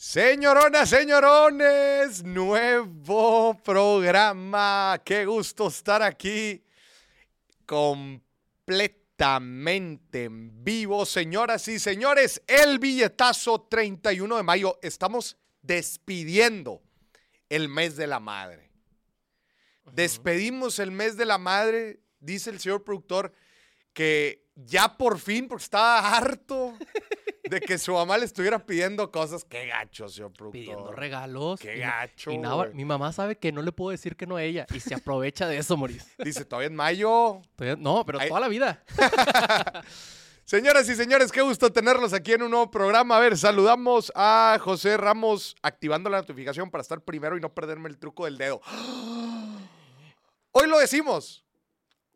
Señoronas, señorones, nuevo programa. Qué gusto estar aquí completamente en vivo. Señoras y señores, el billetazo 31 de mayo. Estamos despidiendo el mes de la madre. Despedimos el mes de la madre, dice el señor productor, que ya por fin, porque estaba harto de que su mamá le estuviera pidiendo cosas. Qué gacho, señor productor. Pidiendo regalos. Qué Y- gacho. Y nada, mi mamá sabe que no le puedo decir que no a ella y se aprovecha de eso, Moris. Dice, todavía en mayo. Todavía- No, pero toda la vida. Señoras y señores, qué gusto tenerlos aquí en un nuevo programa. A ver, saludamos a José Ramos activando la notificación para estar primero y no perderme el truco del dedo. Hoy lo decimos.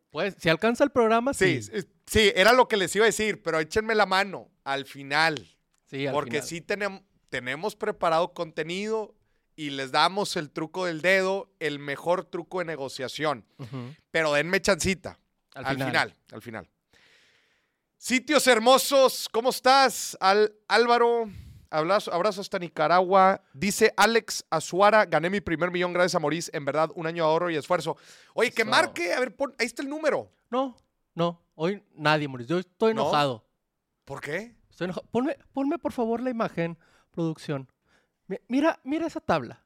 Pues, si alcanza el programa, Sí, sí. Sí, era lo que les iba a decir, pero échenme la mano al final. Sí, al porque final. sí tenemos, tenemos preparado contenido y les damos el truco del dedo, el mejor truco de negociación. Pero denme chancita. Al, Al final. final, al final. Sitios hermosos, ¿cómo estás? Al, Álvaro, abrazo, abrazo hasta Nicaragua. Dice Alex Azuara, gané mi primer millón gracias a Morís. En verdad, un año de ahorro y esfuerzo. Oye, que marque, a ver, pon- ahí está el número. No, no. Hoy nadie, Moris. Yo estoy ¿No? enojado. ¿Por qué? Estoy enojado. Ponme, ponme, por favor, la imagen, producción. Mi- Mira, mira esa tabla.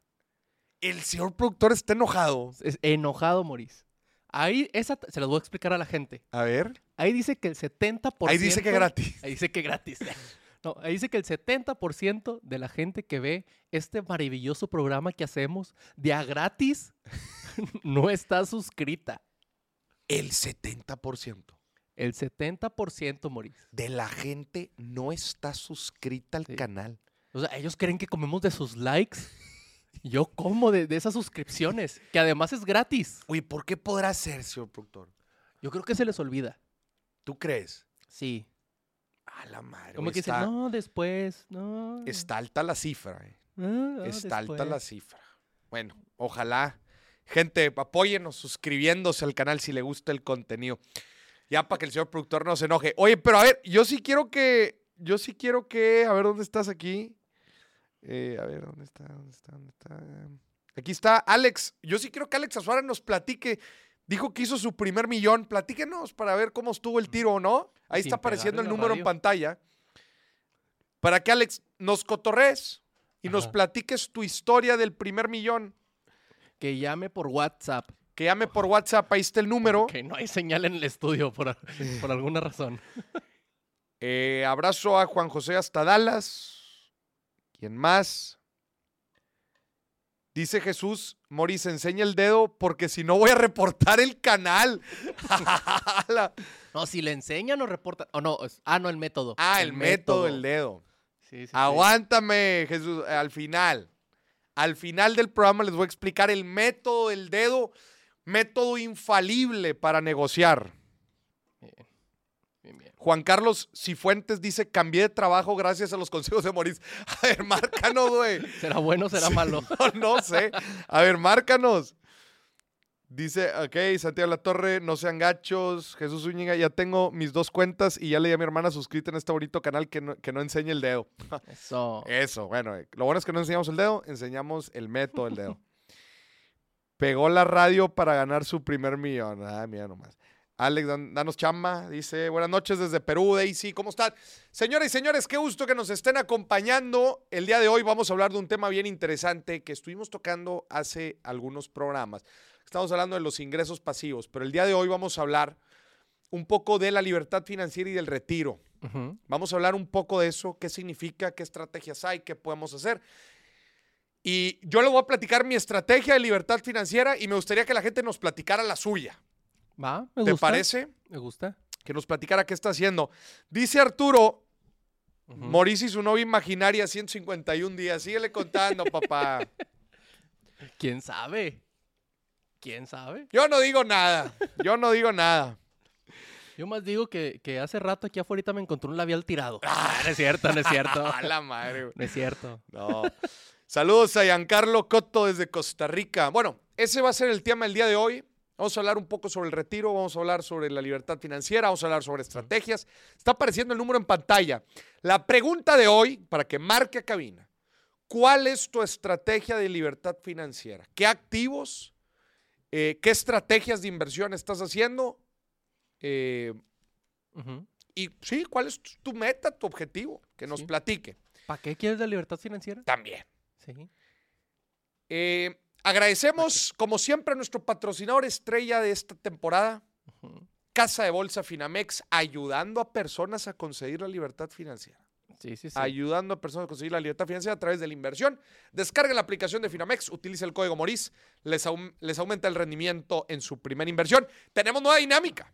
El señor productor está enojado. Es enojado, Moris. Ahí, esa, se las voy a explicar a la gente. A ver. Ahí dice que el 70%. Ahí dice que gratis. Ahí dice que gratis. No, ahí dice que el 70% de la gente que ve este maravilloso programa que hacemos de a gratis no está suscrita. El 70% El 70%, Moris. de la gente no está suscrita al Sí. canal. O sea, ellos creen que comemos de sus likes. Yo como de, de esas suscripciones, que además es gratis. Oye, ¿por qué podrá ser, señor productor? Yo creo que se les olvida. ¿Tú crees? Sí. A la madre. Como que dicen, está, no, después, no. está alta la cifra. eh. ah, ah, Está alta la después". cifra. Bueno, ojalá. Gente, apóyenos suscribiéndose al canal si le gusta el contenido. Ya para que el señor productor no se enoje. Oye, pero a ver, yo sí quiero que. Yo sí quiero que. A ver, ¿dónde estás aquí? Eh, a ver, ¿dónde está? ¿Dónde está? ¿Dónde está? Aquí está Alex. Yo sí quiero que Alex Azuara nos platique. Dijo que hizo su primer millón. Platíquenos para ver cómo estuvo el tiro o no. Ahí Sin está apareciendo el número en pantalla. Para que Alex nos cotorres y nos platiques tu historia del primer millón. Que llame por WhatsApp. Que llame por WhatsApp, ahí está el número. Que no hay señal en el estudio por, por alguna razón. Eh, abrazo a Juan José hasta Dallas. ¿Quién más? Dice Jesús, Moris, enseña el dedo porque si no voy a reportar el canal. No, si le enseñan o reportan. O no, es- ah, no, el método. ah, el, método del dedo. Sí, sí, sí. Aguántame, Jesús, al final. Al final del programa les voy a explicar el método del dedo, método infalible para negociar. Bien, bien. Juan Carlos Cifuentes dice, cambié de trabajo gracias a los consejos de Moris. A ver, márcanos, güey. ¿Será bueno o será malo? No, no sé. A ver, márcanos. Dice, ok, Santiago La Torre, no sean gachos. Jesús Zúñiga, ya tengo mis dos cuentas y ya le di a mi hermana suscrita en este bonito canal que no, que no enseñe el dedo. Eso. Eso, bueno, eh, lo bueno es que no enseñamos el dedo, enseñamos el método del dedo. Pegó la radio para ganar su primer millón. Ah, mira nomás. Alex, dan- danos chamba, dice, buenas noches desde Perú, Daisy, ¿cómo están? Señoras y señores, qué gusto que nos estén acompañando. El día de hoy vamos a hablar de un tema bien interesante que estuvimos tocando hace algunos programas. Estamos hablando de los ingresos pasivos, pero el día de hoy vamos a hablar un poco de la libertad financiera y del retiro. Vamos a hablar un poco de eso, qué significa, qué estrategias hay, qué podemos hacer. Y yo le voy a platicar mi estrategia de libertad financiera y me gustaría que la gente nos platicara la suya. Va, me ¿Te gusta. parece? Me gusta. Que nos platicara qué está haciendo. Dice Arturo, Ujú. Mauricio y su novia imaginaria 151 días. Síguele contando, papá. ¿Quién sabe? ¿Quién sabe? Yo no digo nada. Yo no digo nada. Yo más digo que, que hace rato aquí afuera me encontré un labial tirado. Ah, no es cierto, no es cierto. A la madre, güey. No es cierto. No. Saludos a Giancarlo Cotto desde Costa Rica. Bueno, ese va a ser el tema del día de hoy. Vamos a hablar un poco sobre el retiro, vamos a hablar sobre la libertad financiera, vamos a hablar sobre estrategias. Está apareciendo el número en pantalla. La pregunta de hoy, para que marque a cabina, ¿Cuál es tu estrategia de libertad financiera? ¿Qué activos? Eh, ¿Qué estrategias de inversión estás haciendo? Eh, y sí, ¿cuál es tu meta, tu objetivo? Que nos Sí. platique. ¿Para qué quieres la libertad financiera? También. Sí. Eh, agradecemos, como siempre, a nuestro patrocinador estrella de esta temporada. Casa de Bolsa Finamex, ayudando a personas a conseguir la libertad financiera. Sí, sí, sí. Ayudando a personas a conseguir la libertad financiera a través de la inversión. Descarga la aplicación de Finamex, utiliza el código Moris, les, aum- les aumenta el rendimiento en su primera inversión. Tenemos nueva dinámica.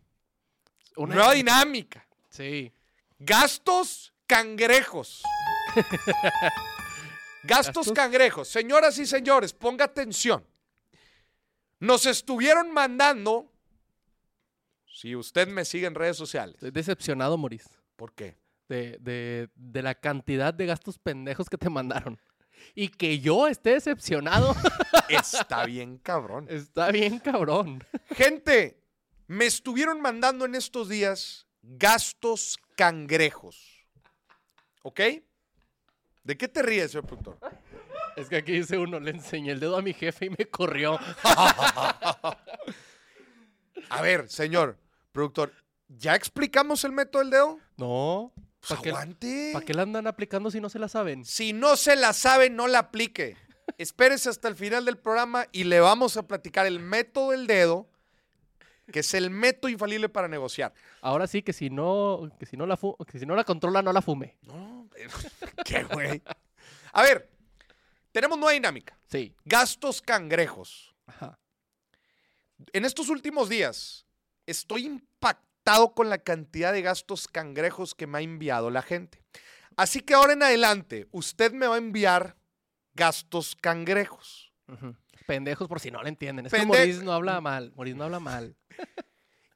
Una- Nueva dinámica. Sí. Gastos cangrejos. Gastos ¿Gastos? cangrejos. Señoras y señores, ponga atención. Nos estuvieron mandando, si usted me sigue en redes sociales, Estoy decepcionado, Moris, ¿por qué? De, de, de la cantidad de gastos pendejos que te mandaron. Y que yo esté decepcionado, Está bien cabrón. está bien cabrón. Gente, me estuvieron mandando en estos días gastos cangrejos. ¿Ok? ¿De qué te ríes, señor productor? Es que aquí dice uno, le enseñé el dedo a mi jefe y me corrió. A ver, señor productor, ¿ya explicamos el método del dedo? No. Pues ¿Para qué, aguante. qué la andan aplicando si no se la saben? Si no se la sabe, no la aplique. Espérese hasta el final del programa y le vamos a platicar el método del dedo, que es el método infalible para negociar. Ahora sí que si no, que si no la fu- que si no la controla, no la fume. No, qué güey. A ver, tenemos nueva dinámica. Sí. Gastos cangrejos. Ajá. En estos últimos días estoy impactado con la cantidad de gastos cangrejos que me ha enviado la gente. Así que ahora en adelante, usted me va a enviar gastos cangrejos. Pendejos por si no la entienden. Es Pende- que Moris no habla mal. Moris no habla mal.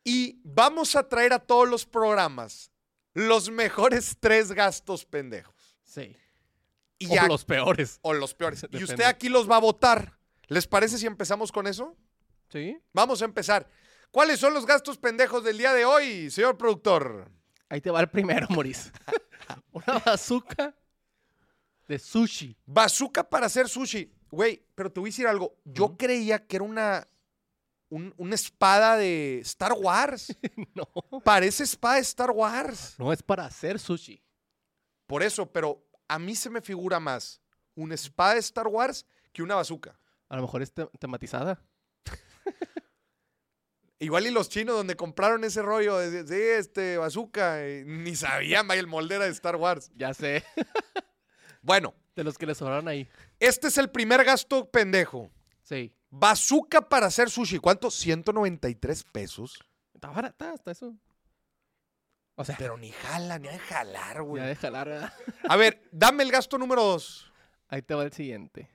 Y vamos a traer a todos los programas los mejores tres gastos pendejos. Sí. Y O los peores. o los peores. Y usted aquí los va a votar. ¿Les parece si empezamos con eso? Sí. Vamos a empezar. ¿Cuáles son los gastos pendejos del día de hoy, señor productor? Ahí te va el primero, Moris. Una bazooka de sushi. Bazooka para hacer sushi. Güey, pero te voy a decir algo. Yo creía que era una, un- una espada de Star Wars. No. Parece espada de Star Wars. No es para hacer sushi. Por eso, pero a mí se me figura más una espada de Star Wars que una bazooka. A lo mejor es te- tematizada. Igual y los chinos donde compraron ese rollo de, de- de este bazooka, eh, ni sabían, vaya, el molde era de Star Wars. Ya sé. Bueno, De los que le sobraron ahí. este es el primer gasto pendejo. Sí. Bazooka para hacer sushi. ¿Cuánto? 193 pesos. Está barata hasta eso. O sea, Pero ni jala, ni a jalar, ya güey. de jalar. ¿verdad? A ver, dame el gasto número dos. Ahí te va el siguiente.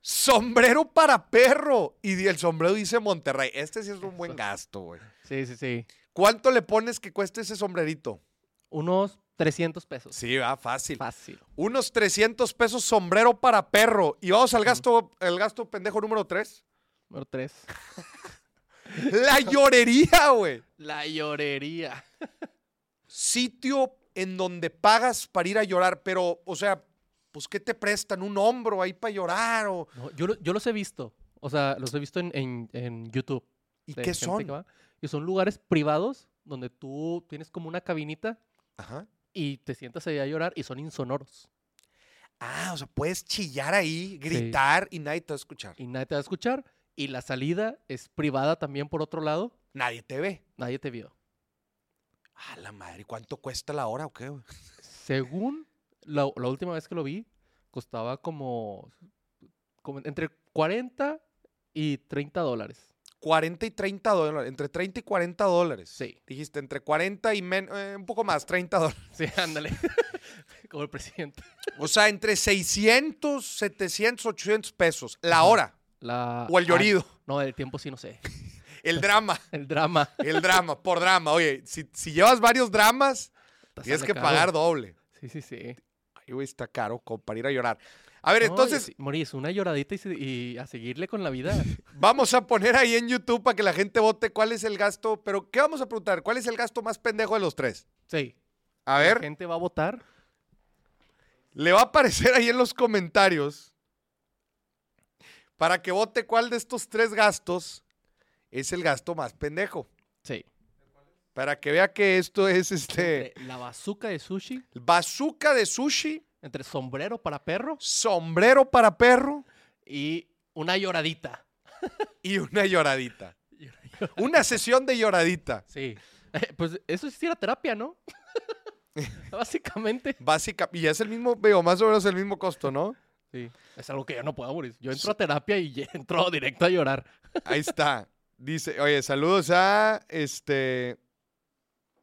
Sombrero para perro. Y el sombrero dice Monterrey. Este sí es un buen gasto, güey. Sí, sí, sí. ¿Cuánto le pones que cueste ese sombrerito? Unos 300 pesos. Sí, va, fácil. Fácil. Unos 300 pesos sombrero para perro. Y vamos al gasto, el gasto pendejo número 3. Número 3. La llorería, güey. La llorería. Sitio en donde pagas para ir a llorar, pero, o sea, pues, ¿qué te prestan? ¿Un hombro ahí para llorar? O... No, yo, lo- yo los he visto. O sea, los he visto en, en- en YouTube. ¿Y qué son? Y son lugares privados donde tú tienes como una cabinita Ajá. y te sientas ahí a llorar y son insonoros. Ah, o sea, puedes chillar ahí, gritar y nadie te va a escuchar. Y nadie te va a escuchar. Y la salida es privada también por otro lado. Nadie te ve. Nadie te vio. Ah, la madre, ¿cuánto cuesta la hora o qué? Según la, la última vez que lo vi, costaba como, como entre 40 y 30 dólares. 40 y 30 dólares, entre 30 y 40 dólares. Sí. Dijiste entre 40 y men- eh, un poco más, 30 dólares. Sí, ándale. como el presidente. O sea, entre 600, 700, 800 pesos la hora. La, O el ah, llorido. no, el tiempo sí no sé. El drama. El drama. El drama, por drama. Oye, si, si llevas varios dramas, Te tienes que caro. pagar doble. Sí, sí, sí. Güey, está caro como para ir a llorar. A ver, No, entonces, Moris, una lloradita y, se- y a seguirle con la vida. vamos a poner ahí en YouTube para que la gente vote cuál es el gasto. Pero, ¿qué vamos a preguntar? ¿Cuál es el gasto más pendejo de los tres? Sí. A La ver, gente va a votar. Le va a aparecer ahí en los comentarios para que vote cuál de estos tres gastos es el gasto más pendejo. Sí. Para que vea que esto es este la bazooka de sushi, bazooka de sushi, entre sombrero para perro sombrero para perro y una lloradita. y una lloradita. Una sesión de lloradita. Sí. Eh, pues eso sí era terapia, ¿no? Básicamente. Básica, y es el mismo, veo, más o menos el mismo costo, ¿no? Sí. Es algo que yo no puedo morir. Yo entro a terapia y entro directo a llorar. Ahí está. Dice, oye, saludos a este.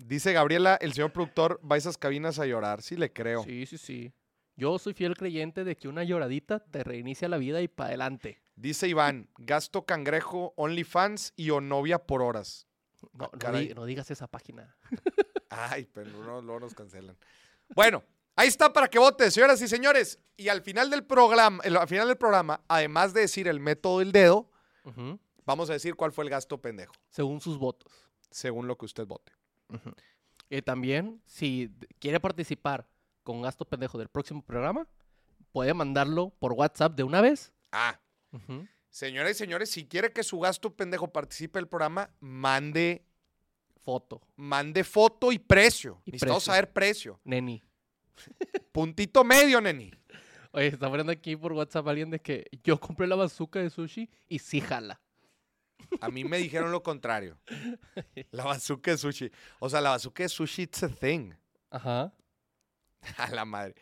Dice Gabriela, el señor productor va a esas cabinas a llorar. Sí, le creo. Sí, sí, sí. Yo soy fiel creyente de que una lloradita te reinicia la vida y para adelante. Dice Iván, gasto cangrejo, OnlyFans y o novia por horas. No, Ah, no di- no digas esa página. Ay, pero no, luego nos cancelan. Bueno, ahí está para que votes, señoras y señores. Y al final del programa, el- al final del programa, además de decir el método del dedo, vamos a decir cuál fue el gasto pendejo, Según sus votos. según lo que usted vote. Y también, si quiere participar con gasto pendejo del próximo programa, puede mandarlo por WhatsApp de una vez. Ah, Ujú. señoras y señores, si quiere que su gasto pendejo participe del programa, mande, Foto. mande foto y precio. Y Necesitamos precio. saber precio. Neni. Puntito medio, neni. Oye, está poniendo aquí por WhatsApp alguien de que yo compré la bazooka de sushi y sí jala. A mí me dijeron lo contrario. La bazooka de sushi. O sea, la bazooka de sushi, it's a thing. Ajá. A la madre.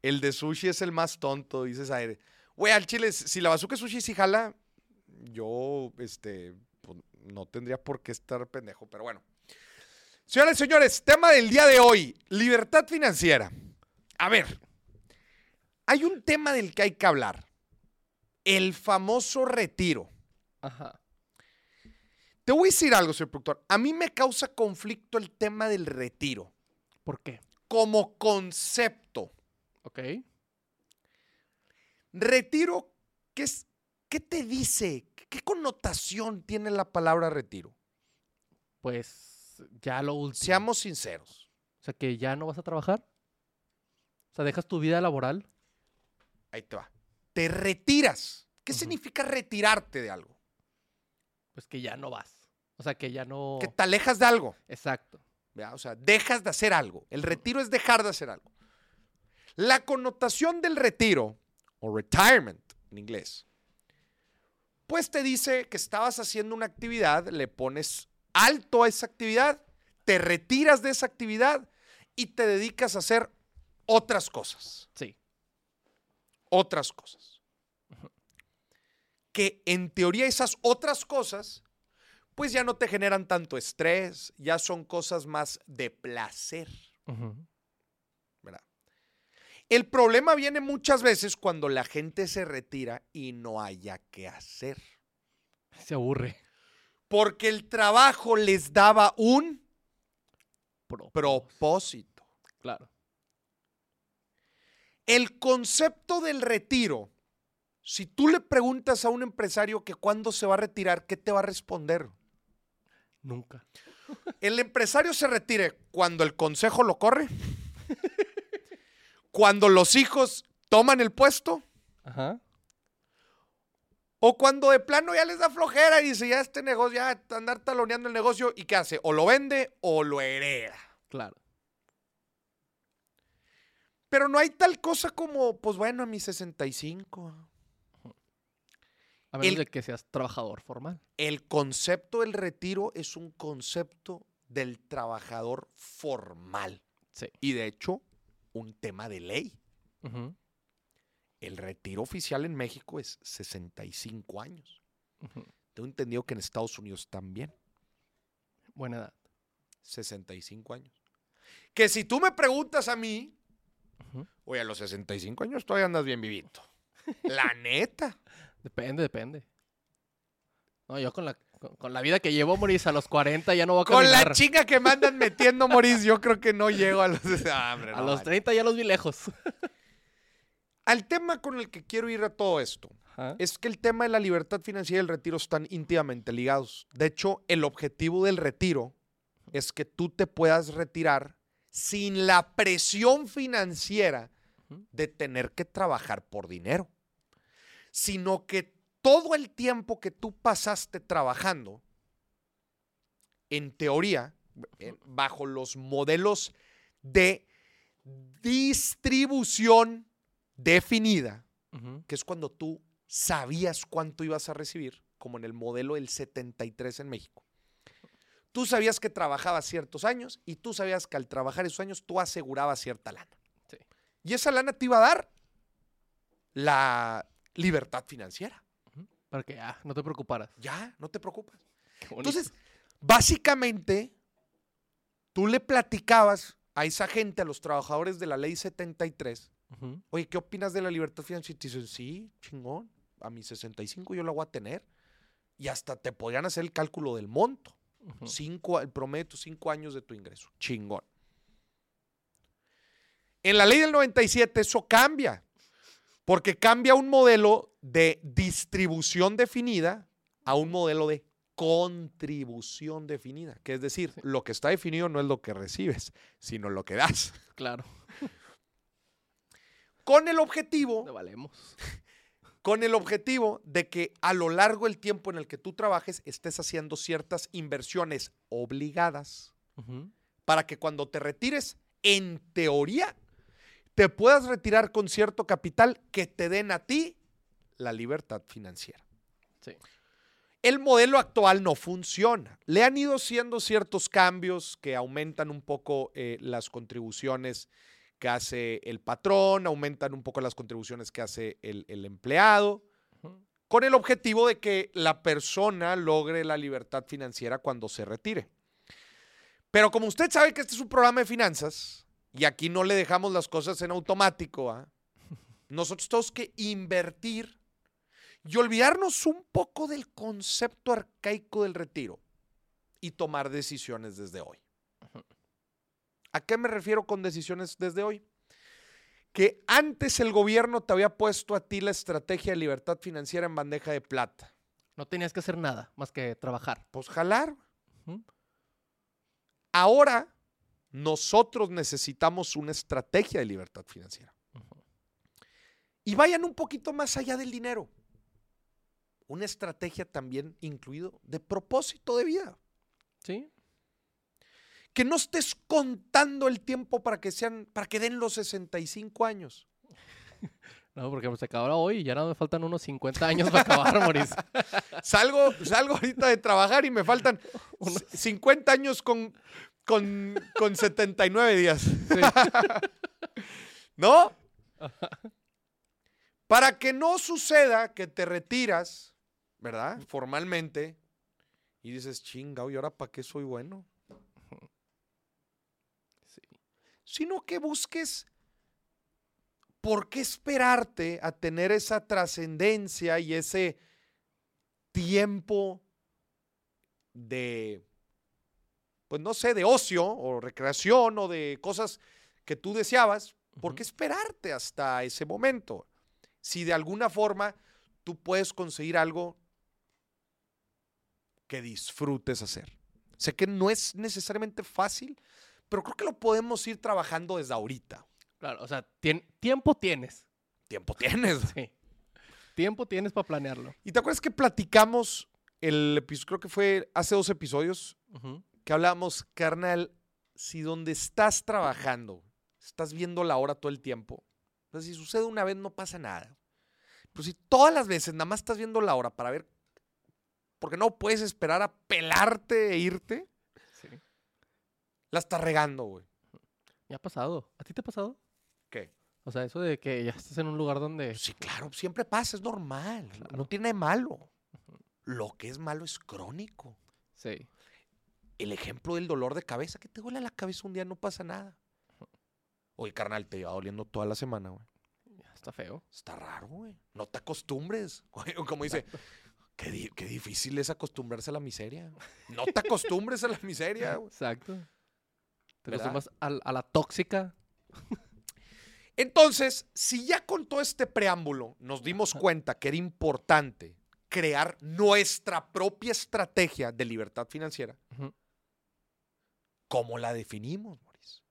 El de sushi es el más tonto, dices aire. Güey, al chile, si la bazooka de sushi sí jala, yo, este, pues, no tendría por qué estar pendejo, pero bueno. Señoras y señores, tema del día de hoy, libertad financiera. A ver, hay un tema del que hay que hablar. El famoso retiro. Ajá. Te voy a decir algo, señor productor. A mí me causa conflicto el tema del retiro ¿Por qué? como concepto. Ok. Retiro, ¿qué, es, ¿qué te dice? ¿Qué connotación tiene la palabra retiro? Pues ya lo último. Seamos sinceros. O sea, que ya no vas a trabajar. O sea, dejas tu vida laboral. Ahí te va. Te retiras. ¿Qué significa retirarte de algo? Pues que ya no vas. O sea, que ya no. Que te alejas de algo. Exacto. ¿verdad? O sea, dejas de hacer algo. El retiro es dejar de hacer algo. La connotación del retiro, o retirement en inglés, pues te dice que estabas haciendo una actividad, le pones alto a esa actividad, te retiras de esa actividad y te dedicas a hacer otras cosas. Sí. Otras cosas. Que en teoría esas otras cosas, pues ya no te generan tanto estrés, ya son cosas más de placer. ¿verdad? El problema viene muchas veces cuando la gente se retira y no haya qué hacer. Se aburre. Porque el trabajo les daba un Pro- propósito. Claro. El concepto del retiro, si tú le preguntas a un empresario que cuándo se va a retirar, ¿qué te va a responder? Nunca. El empresario se retire cuando el consejo lo corre, cuando los hijos toman el puesto Ajá. O cuando de plano ya les da flojera y dice, ya este negocio, ya andar taloneando el negocio, ¿y qué hace? O lo vende o lo hereda. Claro. Pero no hay tal cosa como, pues bueno, a mis 65. A menos El- de que seas trabajador formal. El concepto del retiro es un concepto del trabajador formal. Sí. Y de hecho, un tema de ley. El retiro oficial en México es 65 años. Tengo entendido que en Estados Unidos también. Buena edad. 65 años. Que si tú me preguntas a mí, Ujú. oye, a los 65 años todavía andas bien vivito. La neta. Depende, depende. No, yo con la, con, con la vida que llevo, Moris, a los 40 ya no voy a Con la chica que me andan metiendo, Moris, yo creo que no llego a los... Ah, hombre, a los vale. 30 ya los vi lejos. Al tema con el que quiero ir a todo esto es que el tema de la libertad financiera y el retiro están íntimamente ligados. De hecho, el objetivo del retiro es que tú te puedas retirar sin la presión financiera de tener que trabajar por dinero, sino que todo el tiempo que tú pasaste trabajando, en teoría, bajo los modelos de distribución definida, que es cuando tú sabías cuánto ibas a recibir, como en el modelo del 73 en México. Tú sabías que trabajabas ciertos años y tú sabías que al trabajar esos años tú asegurabas cierta lana. Sí. Y esa lana te iba a dar la libertad financiera. Para que ah, no te preocuparas. Ya, no te bonito. Entonces, básicamente, tú le platicabas a esa gente, a los trabajadores de la ley 73, Ujú. oye, ¿qué opinas de la libertad financiera? Y te dicen, sí, chingón, a mis 65 yo la voy a tener. Y hasta te podrían hacer el cálculo del monto. Ujú. Cinco, el promedio de tus cinco años de tu ingreso. Chingón. En la ley del 97 eso cambia, porque cambia un modelo de distribución definida a un modelo de contribución definida, que es decir, lo que está definido no es lo que recibes, sino lo que das. Claro. Con el objetivo No valemos. con el objetivo de que a lo largo del tiempo en el que tú trabajes estés haciendo ciertas inversiones obligadas para que cuando te retires, en teoría, te puedas retirar con cierto capital que te den a ti la libertad financiera. Sí. El modelo actual no funciona. Le han ido haciendo ciertos cambios que aumentan un poco eh, las contribuciones que hace el patrón, aumentan un poco las contribuciones que hace el, el empleado, con el objetivo de que la persona logre la libertad financiera cuando se retire. Pero como usted sabe que este es un programa de finanzas y aquí no le dejamos las cosas en automático, ¿ah? nosotros tenemos que invertir y olvidarnos un poco del concepto arcaico del retiro y tomar decisiones desde hoy. ¿A qué me refiero con decisiones desde hoy? Que antes el gobierno te había puesto a ti la estrategia de libertad financiera en bandeja de plata. No tenías que hacer nada más que trabajar. Pues jalar. Ahora nosotros necesitamos una estrategia de libertad financiera. Y vayan un poquito más allá del dinero. Una estrategia también incluido de propósito de vida. Sí. Que no estés contando el tiempo para que sean, para que den los 65 años. No, porque se acabó hoy y ya nada me faltan unos 50 años para acabar, Maurice. Salgo, salgo ahorita de trabajar y me faltan Unos- c- 50 años con, con, con 79 días. ¿No? Para que no suceda que te retiras, ¿verdad? Formalmente. Y dices, chinga, ¿y ahora para qué soy bueno? Sí. Sino que busques por qué esperarte a tener esa trascendencia y ese tiempo de, pues no sé, de ocio o recreación o de cosas que tú deseabas. ¿Por qué esperarte hasta ese momento? Si de alguna forma tú puedes conseguir algo que disfrutes hacer. Sé que no es necesariamente fácil, pero creo que lo podemos ir trabajando desde ahorita. Claro, o sea, tien- tiempo tienes. Tiempo tienes. Sí. Tiempo tienes para planearlo. ¿Y te acuerdas que platicamos el episodio, creo que fue hace dos episodios. Que hablábamos, carnal, si donde estás trabajando, estás viendo la hora todo el tiempo, sea, si sucede una vez no pasa nada. Pero si todas las veces nada más estás viendo la hora para ver, porque no puedes esperar a pelarte e irte, Sí. la estás regando, güey. Me ha pasado. ¿A ti te ha pasado? ¿Qué? O sea, eso de que ya estás en un lugar donde... Sí, claro, siempre pasa, es normal. no- tiene malo. Lo que es malo es crónico. Sí. El ejemplo del dolor de cabeza, que te duele la cabeza un día, no pasa nada. Oye, carnal, te lleva doliendo toda la semana, güey. Está feo. Está raro, güey. No te acostumbres. Como dice, qué, di- qué difícil es acostumbrarse a la miseria. No te acostumbres a la miseria, güey. Exacto. Te acostumbras al- a, la tóxica. Entonces, si ya con todo este preámbulo nos dimos cuenta que era importante crear nuestra propia estrategia de libertad financiera. ¿Cómo la definimos, Maurice?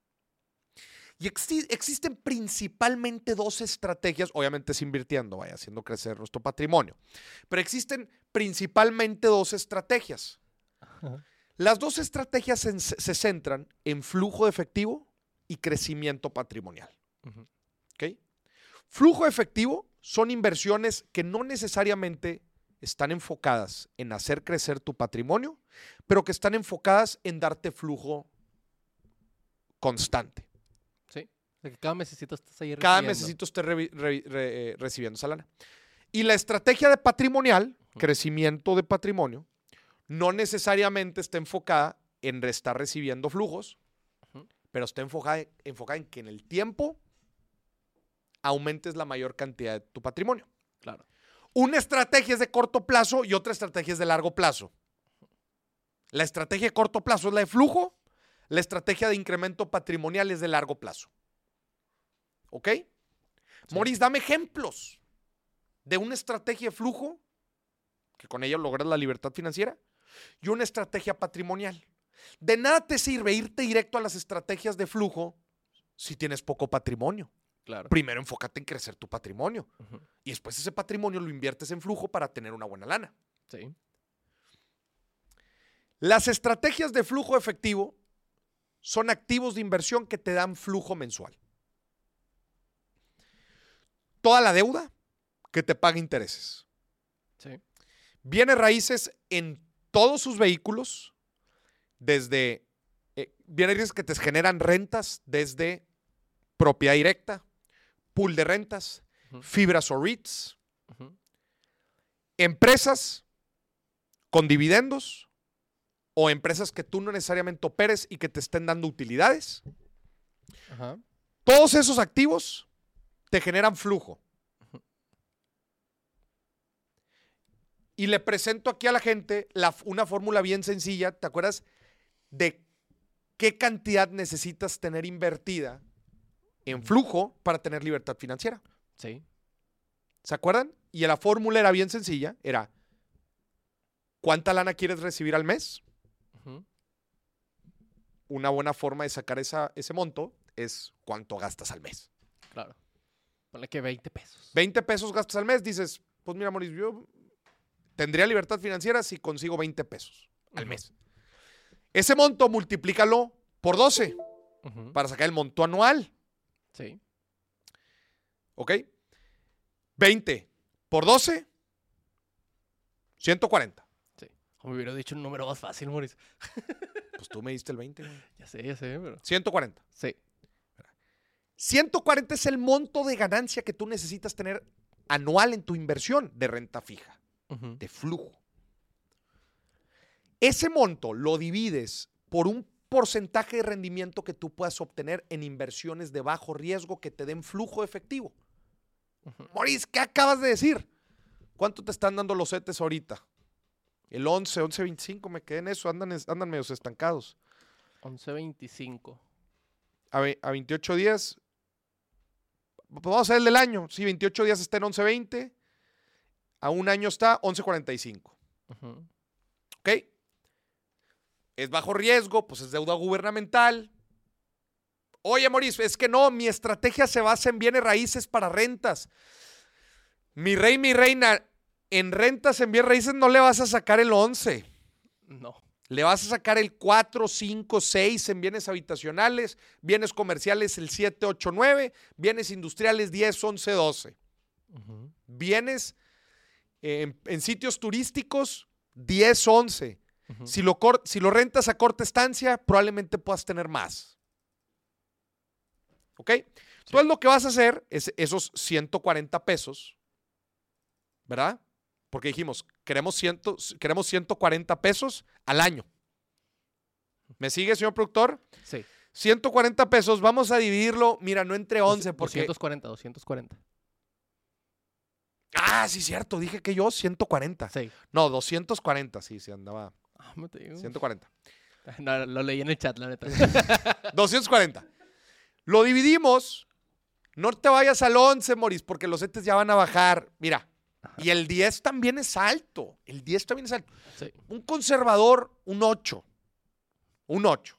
Y exi- existen principalmente dos estrategias, obviamente es invirtiendo, vaya, haciendo crecer nuestro patrimonio, pero existen principalmente dos estrategias. Ajá. Las dos estrategias se, se centran en flujo de efectivo y crecimiento patrimonial. ¿ok? Flujo de efectivo son inversiones que no necesariamente están enfocadas en hacer crecer tu patrimonio, pero que están enfocadas en darte flujo constante. Sí. De que cada mesecito estás ahí Cada recibiendo. mesecito estés re- re- eh, recibiendo esa lana. Y la estrategia de patrimonial, crecimiento de patrimonio, no necesariamente está enfocada en estar recibiendo flujos, pero está enfocada, enfocada en que en el tiempo aumentes la mayor cantidad de tu patrimonio. Claro. Una estrategia es de corto plazo y otra estrategia es de largo plazo. La estrategia de corto plazo es la de flujo, la estrategia de incremento patrimonial es de largo plazo. ¿Ok? Moris, dame ejemplos de una estrategia de flujo, que con ella logras la libertad financiera, y una estrategia patrimonial. De nada te sirve irte directo a las estrategias de flujo si tienes poco patrimonio. Claro. Primero enfócate en crecer tu patrimonio y después ese patrimonio lo inviertes en flujo para tener una buena lana. Sí. Las estrategias de flujo efectivo son activos de inversión que te dan flujo mensual. Toda la deuda que te paga intereses. Sí. Bienes raíces en todos sus vehículos, desde eh, bienes raíces que te generan rentas desde propiedad directa, pool de rentas, fibras o REITs, empresas con dividendos o empresas que tú no necesariamente operes y que te estén dando utilidades. Ajá. Todos esos activos te generan flujo. Y le presento aquí a la gente la- una fórmula bien sencilla. ¿Te acuerdas de qué cantidad necesitas tener invertida en flujo para tener libertad financiera? Sí. ¿Se acuerdan? Y la fórmula era bien sencilla. Era, ¿cuánta lana quieres recibir al mes? Una buena forma de sacar esa- ese monto es cuánto gastas al mes. Claro. Ponle que 20 pesos. 20 pesos gastas al mes, dices, pues mira, Mauricio, yo tendría libertad financiera si consigo 20 pesos al mes. Ese monto multiplícalo por 12 Ujú. para sacar el monto anual, Sí. ¿ok? 20 por 12, 140. Sí. O me hubiera dicho un número más fácil, Mauricio. Pues tú me diste el 20. güey. Ya sé, ya sé, pero. 140. Sí. 140 es el monto de ganancia que tú necesitas tener anual en tu inversión de renta fija. De flujo. Ese monto lo divides por un porcentaje de rendimiento que tú puedas obtener en inversiones de bajo riesgo que te den flujo efectivo. Maurice, ¿qué acabas de decir? ¿Cuánto te están dando los CETES ahorita? El 11, 11.25, me quedé en eso, andan, andan medios estancados. 11.25. A, ve- a 28 días, pues vamos a hacer el del año. Sí, 28 días está en 11.20, a un año está 11.45. Ujú. ¿Ok? Es bajo riesgo, pues es deuda gubernamental. Oye, Mauricio, es que no, mi estrategia se basa en bienes raíces para rentas. Mi rey, mi reina, en rentas, en bienes raíces no le vas a sacar el 11. No. Le vas a sacar el 4, 5, 6 en bienes habitacionales, bienes comerciales el 7, 8, 9, bienes industriales 10, 11, 12. Ujú. Bienes eh, en, en sitios turísticos 10, 11. Ujú. Si lo, si lo rentas a corta estancia, probablemente puedas tener más. ¿Ok? Entonces lo que vas a hacer es esos 140 pesos, ¿verdad? Porque dijimos, queremos, ciento, queremos 140 pesos al año. ¿Me sigue, señor productor? Sí. 140 pesos, vamos a dividirlo, mira, no entre 11, porque... 240, 240. Ah, sí, cierto, dije que yo 140. Sí. No, 240, sí, sí, andaba Ah, me te digo. 140. No, lo leí en el chat, la neta. 240. Lo dividimos. No te vayas al 11, Moris, porque los CETES ya van a bajar. Mira, y el 10 también es alto. El 10 también es alto. Sí. Un conservador, un 8. Un 8.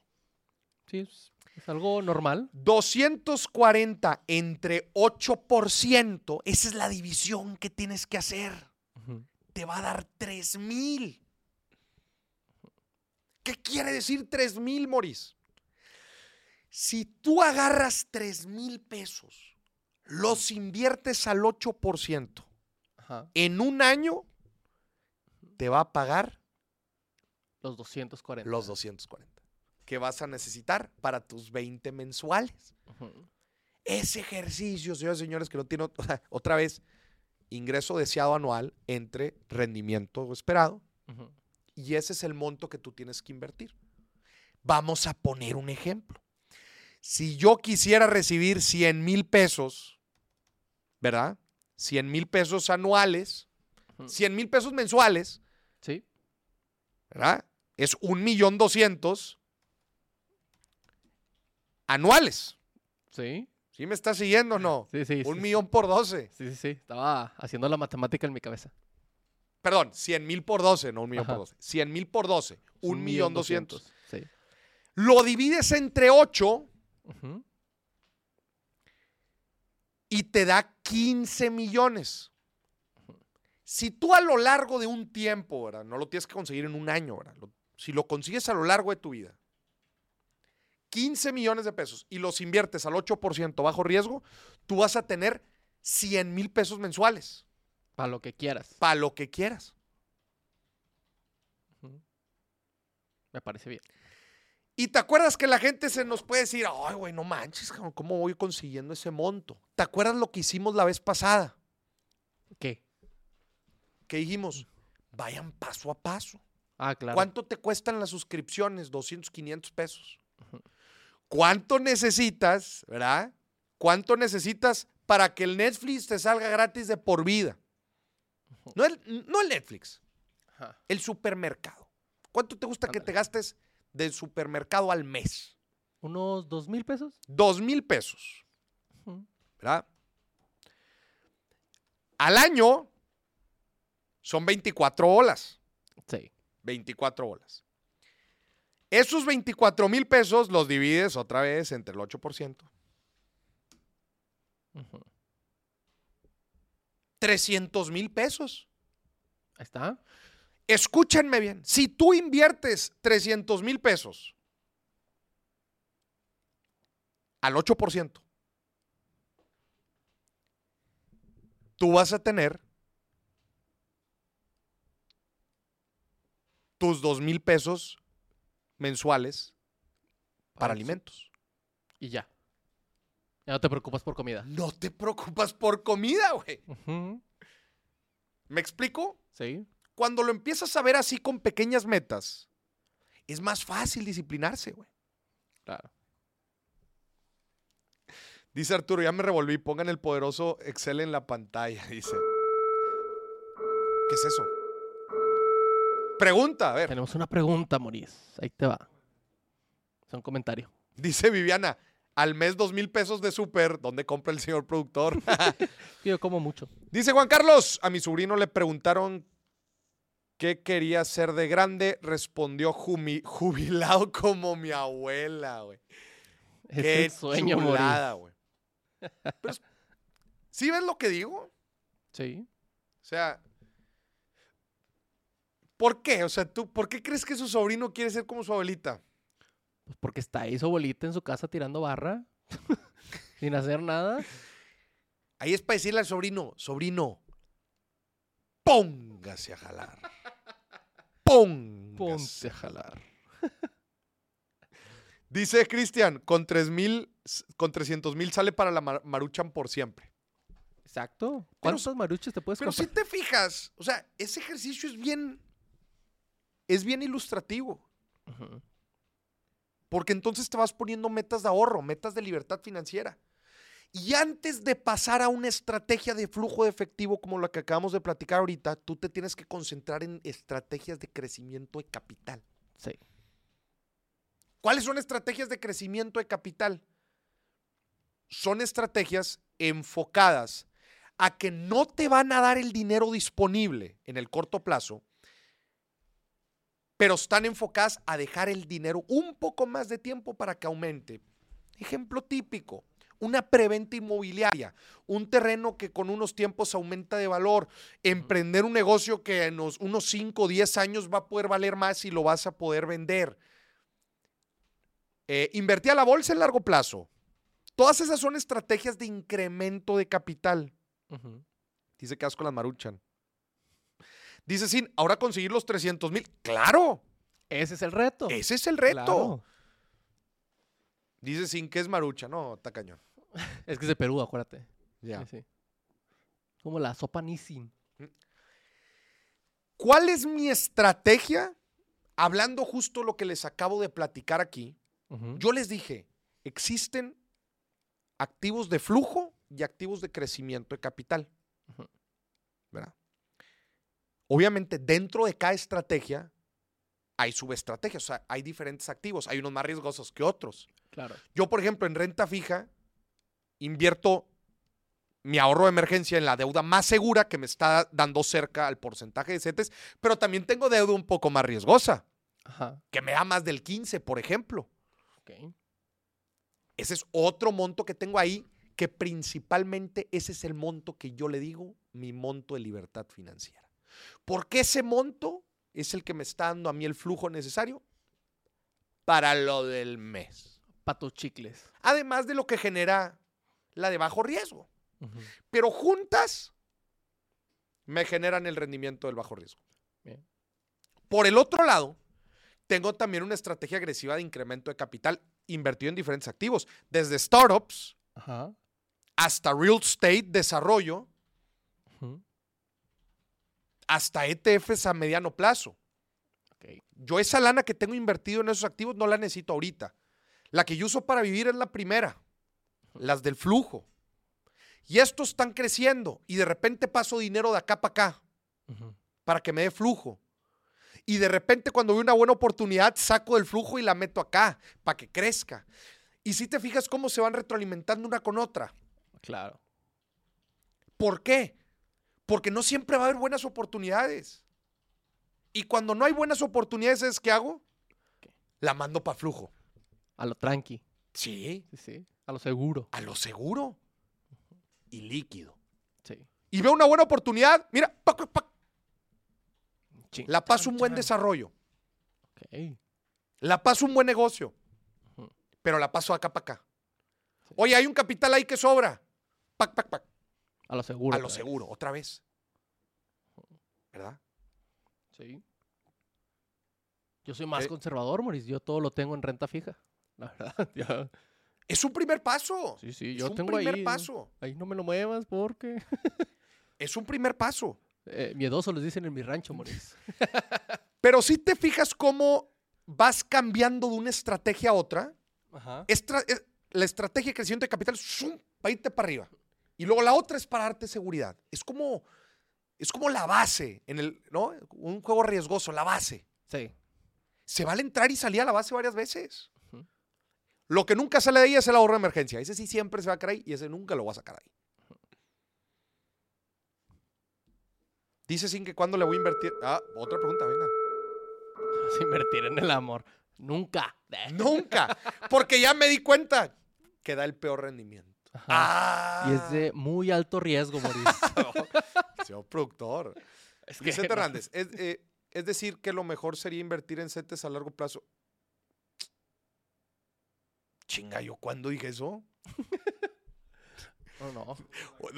Sí. es- Es algo normal. 240 entre 8%, esa es la división que tienes que hacer. Ujú. Te va a dar 3 mil. ¿Qué quiere decir 3 mil, Moris? Si tú agarras 3 mil pesos, los inviertes al 8%, Ajá. en un año te va a pagar Los 240. los 240 que vas a necesitar para tus 20 mensuales. Ese ejercicio, señores y señores, que no tiene ot- o sea, otra vez ingreso deseado anual entre rendimiento esperado y ese es el monto que tú tienes que invertir. Vamos a poner un ejemplo. Si yo quisiera recibir 100 mil pesos, ¿verdad? 100 mil pesos anuales, Ujú. 100 mil pesos mensuales, Sí. ¿verdad? Es un millón doscientos anuales. Sí. ¿Sí me está siguiendo o no? Sí, sí. Un sí, millón por 12. Sí, sí, sí. Estaba haciendo la matemática en mi cabeza. Perdón, 100 mil por 12, no un millón Ajá. por 12. 100 mil por 12, un millón doscientos. Sí. Lo divides entre 8 Ujú. Y te da 15 millones. Si tú a lo largo de un tiempo, ¿verdad? No lo tienes que conseguir en un año, ¿verdad? Lo- si lo consigues a lo largo de tu vida, 15 millones de pesos y los inviertes al 8% bajo riesgo, tú vas a tener 100 mil pesos mensuales Para lo que quieras. para lo que quieras. Me parece bien. Y te acuerdas que la gente se nos puede decir, ay, güey, no manches, ¿cómo voy consiguiendo ese monto? ¿Te acuerdas lo que hicimos la vez pasada? ¿Qué? Que dijimos, vayan paso a paso. Ah, claro. ¿Cuánto te cuestan las suscripciones? 200, 500 pesos. ¿Cuánto necesitas, verdad? ¿Cuánto necesitas para que el Netflix te salga gratis de por vida? No el, no el Netflix, el supermercado. ¿Cuánto te gusta que te gastes del supermercado al mes? ¿Unos dos mil pesos? Dos mil pesos. ¿verdad? Al año son 24 olas. Sí. 24 bolas. Esos 24 mil pesos los divides otra vez entre el 8%. Ujú. 300 mil pesos. Ahí está. Escúchenme bien. Si tú inviertes 300 mil pesos al 8%, tú vas a tener tus 2 mil pesos mensuales para alimentos. Y ya. Ya no te preocupas por comida. No te preocupas por comida, güey. ¿Me explico? Sí. Cuando lo empiezas a ver así con pequeñas metas, es más fácil disciplinarse, güey. Claro. Dice Arturo, ya me revolví, pongan el poderoso Excel en la pantalla, dice. ¿Qué es eso? Pregunta, a ver. Tenemos una pregunta, Moris. Ahí te va. Es un comentario. Dice Viviana, al mes dos mil pesos de súper, ¿dónde compra el señor productor? Yo como mucho. Dice Juan Carlos, a mi sobrino le preguntaron qué quería ser de grande, respondió jumi- jubilado como mi abuela, güey. Es Qué el sueño, chulada, güey. Pero ¿Sí ves lo que digo? Sí. O sea, ¿por qué? O sea, tú, ¿por qué crees que su sobrino quiere ser como su abuelita? Pues porque está ahí su abuelita en su casa tirando barra. sin hacer nada. Ahí es para decirle al sobrino, sobrino, póngase a jalar. Póngase. Ponte a jalar. Dice Cristian, con tres mil, con 300 mil sale para la mar- maruchan por siempre. Exacto. ¿Cuántos maruches te puedes Pero si comprar? te fijas, o sea, ese ejercicio es bien, es bien ilustrativo. Porque entonces te vas poniendo metas de ahorro, metas de libertad financiera. Y antes de pasar a una estrategia de flujo de efectivo como la que acabamos de platicar ahorita, tú te tienes que concentrar en estrategias de crecimiento de capital. Sí. ¿Cuáles son estrategias de crecimiento de capital? Son estrategias enfocadas a que no te van a dar el dinero disponible en el corto plazo, pero están enfocadas a dejar el dinero un poco más de tiempo para que aumente. Ejemplo típico, una preventa inmobiliaria, un terreno que con unos tiempos aumenta de valor, emprender un negocio que en unos 5 o 10 años va a poder valer más y lo vas a poder vender. Eh, invertir a la bolsa en largo plazo. Todas esas son estrategias de incremento de capital. Dice que con las maruchan. Dice Sin, ahora conseguir los 300 mil. Claro, Ese es el reto. ese es el reto. Claro. Dice Sin, que es marucha? No, está cañón. Es que es de Perú, acuérdate. Ya. Sí, sí. Como la sopa Nissin. ¿Cuál es mi estrategia? Hablando justo lo que les acabo de platicar aquí, yo les dije, existen activos de flujo y activos de crecimiento de capital. ¿Verdad? Obviamente, dentro de cada estrategia hay subestrategias, o sea, hay diferentes activos, hay unos más riesgosos que otros. Claro. Yo, por ejemplo, en renta fija, invierto mi ahorro de emergencia en la deuda más segura que me está dando cerca al porcentaje de CETES, pero también tengo deuda un poco más riesgosa, Ajá. que me da más del 15, por ejemplo. Ok. Ese es otro monto que tengo ahí, que principalmente ese es el monto que yo le digo mi monto de libertad financiera. Porque ese monto es el que me está dando a mí el flujo necesario para lo del mes. Patos chicles. Además de lo que genera la de bajo riesgo. Pero juntas me generan el rendimiento del bajo riesgo. Bien. Por el otro lado, tengo también una estrategia agresiva de incremento de capital invertido en diferentes activos, desde startups hasta real estate, desarrollo, hasta ETFs a mediano plazo. Yo esa lana que tengo invertido en esos activos no la necesito ahorita. La que yo uso para vivir es la primera, las del flujo. Y estos están creciendo y de repente paso dinero de acá para acá para que me dé flujo. Y de repente cuando veo una buena oportunidad saco del flujo y la meto acá para que crezca. Y si te fijas cómo se van retroalimentando una con otra. Claro. ¿Por qué? Porque no siempre va a haber buenas oportunidades. Y cuando no hay buenas oportunidades, ¿sabes qué hago? ¿Qué? La mando para flujo. A lo tranqui. Sí, Sí, sí. A lo seguro. a lo seguro y líquido. Sí. Y veo una buena oportunidad, mira, pac, pac, la paso chan, un buen chan. desarrollo, Ok. la paso un buen negocio, pero la paso acá para acá. Sí. Oye, hay un capital ahí que sobra. Pac, pac, pac. A lo seguro. A lo vez. seguro, otra vez. ¿Verdad? Sí. Yo soy más Eh. conservador, Maurice. Yo todo lo tengo en renta fija. La verdad. ya. Es un primer paso. Sí, sí. es Yo un tengo primer ahí. paso. Ahí no me lo muevas porque. Es un primer paso. Eh, miedoso les dicen en mi rancho, Maurice. Pero si te fijas cómo vas cambiando de una estrategia a otra, Ajá. estra- eh, la estrategia de crecimiento de capital, ¡zum! para irte para arriba. Y luego la otra es para darte seguridad. Es como, es como la base, en el, ¿no? Un juego riesgoso, la base. Sí. Se vale entrar y salir a la base varias veces. Lo que nunca sale de ahí es el ahorro de emergencia. Ese sí siempre se va a quedar ahí y ese nunca lo va a sacar ahí. Dice sin que cuando le voy a invertir. Ah, otra pregunta, venga. invertir en el amor. Nunca. Nunca. Porque ya me di cuenta que da el peor rendimiento. Ah. Y es de muy alto riesgo, Maurice. Señor productor. Es que Vicente no- Hernández, es, eh, es decir que lo mejor sería invertir en CETES a largo plazo. Chinga, ¿yo cuándo dije eso? No, no.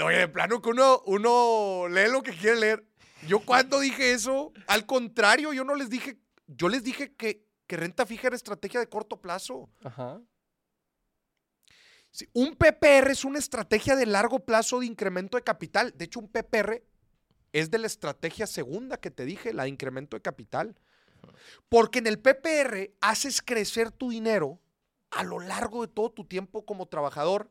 Oye, de plano que uno, uno lee lo que quiere leer. ¿Yo cuándo dije eso? Al contrario, yo no les dije, yo les dije que, que renta fija era estrategia de corto plazo. Ajá. Sí, un PPR es una estrategia de largo plazo de incremento de capital. De hecho, un PPR es de la estrategia segunda que te dije, la de incremento de capital. Porque en el PPR haces crecer tu dinero a lo largo de todo tu tiempo como trabajador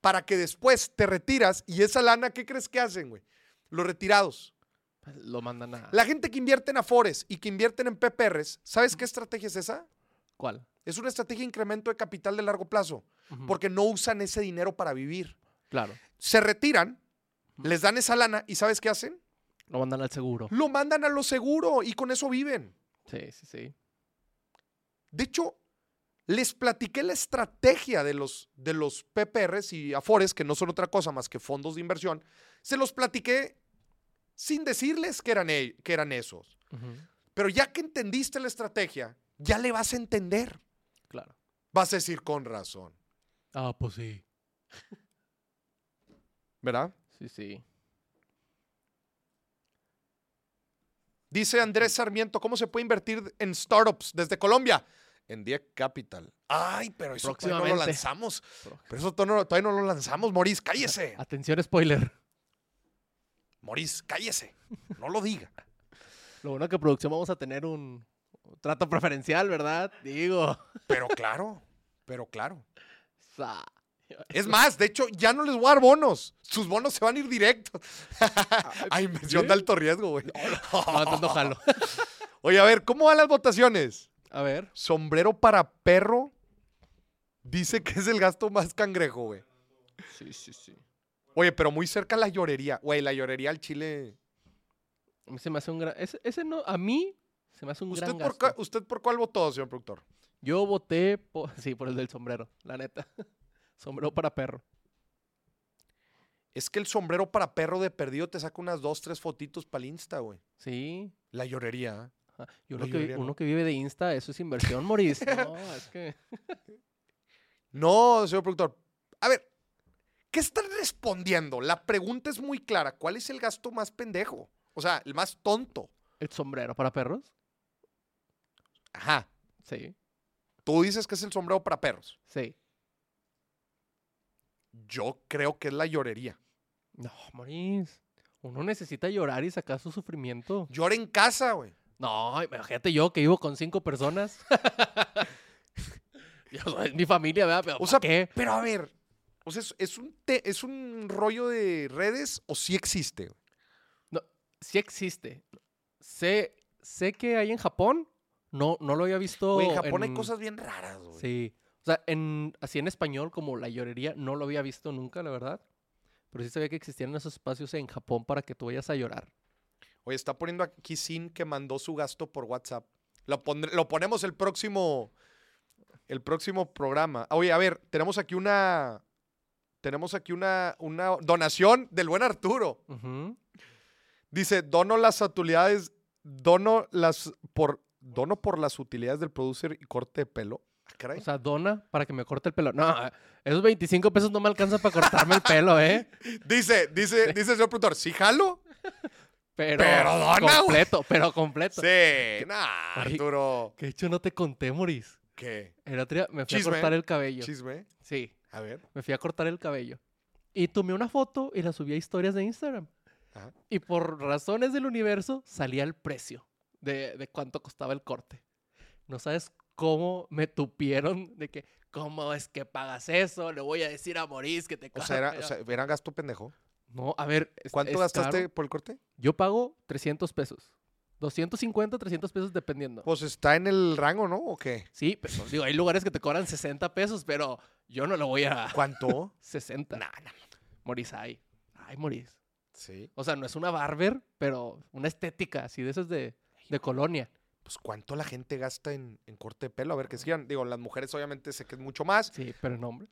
para que después te retiras y esa lana, ¿qué crees que hacen, güey? Los retirados. Pues Lo mandan a. La gente que invierte en Afores y que invierten en PPRs, ¿sabes qué estrategia es esa? ¿Cuál? Es una estrategia de incremento de capital de largo plazo, porque no usan ese dinero para vivir. Claro. se retiran, les dan esa lana y ¿sabes qué hacen? Lo mandan al seguro. Lo mandan a lo seguro y con eso viven. Sí, sí, sí. De hecho, les platiqué la estrategia de los, de los PPRs y Afores, que no son otra cosa más que fondos de inversión. Se los platiqué sin decirles que eran, e- que eran esos. Pero ya que entendiste la estrategia, ya le vas a entender. Claro. Vas a decir con razón. Ah, pues sí. ¿Verdad? Sí, sí. Dice Andrés Sarmiento, ¿cómo se puede invertir en startups desde Colombia? En Dieck Capital. Ay, pero eso todavía no lo lanzamos. Pero eso todavía no, todavía no lo lanzamos, Moris, cállese. Atención, spoiler. Moris, cállese. No lo diga. Lo bueno que producción vamos a tener un trato preferencial, ¿verdad? Digo. Pero claro, pero claro. Sa- Es más, de hecho, ya no les voy a dar bonos. Sus bonos se van a ir directos. A inversión de ¿sí? alto riesgo, güey. No jalo. Oye, a ver, ¿cómo van las votaciones? A ver. Sombrero para perro dice que es el gasto más cangrejo, güey. Sí, sí, sí. Oye, pero muy cerca la llorería. Güey, la llorería al chile. A mí se me hace un gran... Ese, ese no... A mí se me hace un ¿Usted gran por, gasto. ¿Usted por cuál votó, señor productor? Yo voté por... Sí, por el del sombrero, la neta. sombrero para perro. Es que el sombrero para perro de perdido te saca unas dos, tres fotitos para el Insta, güey. Sí. La llorería. Uno que, no. que vive de Insta, eso es inversión, Moris. No, es que... No, señor productor. A ver, ¿qué están respondiendo? La pregunta es muy clara. ¿Cuál es el gasto más pendejo? O sea, el más tonto. ¿El sombrero para perros? Ajá. Sí, Tú dices que es el sombrero para perros. sí. Yo creo que es la llorería. No, Moris. Uno necesita llorar y sacar su sufrimiento. Llora en casa, güey. No, imagínate yo que vivo con cinco personas. Yo soy mi familia, ¿verdad? Pero O ¿pa' sea, qué? pero a ver. O sea, ¿es, un te- ¿es un rollo de redes o sí existe? No, sí existe. Sé, sé que hay en Japón. No, no lo había visto. En Japón hay cosas bien raras, güey. Sí. O sea, en, así en español, como la llorería, no lo había visto nunca, la verdad. Pero sí sabía que existían esos espacios en Japón para que tú vayas a llorar. Oye, está poniendo aquí Sin que mandó su gasto por WhatsApp. Lo, pondré- lo ponemos el próximo, el próximo programa. Oye, a ver, tenemos aquí una, tenemos aquí una, una donación del buen Arturo. Dice, dono las utilidades, dono las por, dono por las utilidades del producer y corte de pelo. Ah, caray. O sea, dona para que me corte el pelo. No, esos 25 pesos no me alcanzan para cortarme el pelo, ¿eh? dice, dice, dice el señor productor, ¿sí jalo? Pero, Pero dona, güey. completo, pero completo. Sí, nah, Arturo. Que de hecho no te conté, Moris. ¿Qué? El otro día me fui Chisme. a cortar el cabello. ¿Chisme? Sí, A ver. me fui a cortar el cabello. Y tomé una foto y la subí a historias de Instagram. Ajá. Y por razones del universo salía el precio de, de cuánto costaba el corte. No sabes cómo me tupieron de que, ¿cómo es que pagas eso? Le voy a decir a Moris que te O sea, era, corte". o sea, era gasto pendejo. No, a ver. es- ¿Cuánto es gastaste caro. por el corte? Yo pago 300 pesos. 250, 300 pesos dependiendo. Pues está en el rango, ¿no? ¿O qué? Sí, pero digo, hay lugares que te cobran 60 pesos, pero yo no lo voy a ¿Cuánto? 60. Nah, nah. Moris, ay. Ay, Moris. sí. O sea, no es una barber, pero una estética así de esas de, de colonia. Pues cuánto la gente gasta en, en corte de pelo. A ver, que sigan. Digo, las mujeres obviamente sé que es mucho más. Sí, pero en hombres.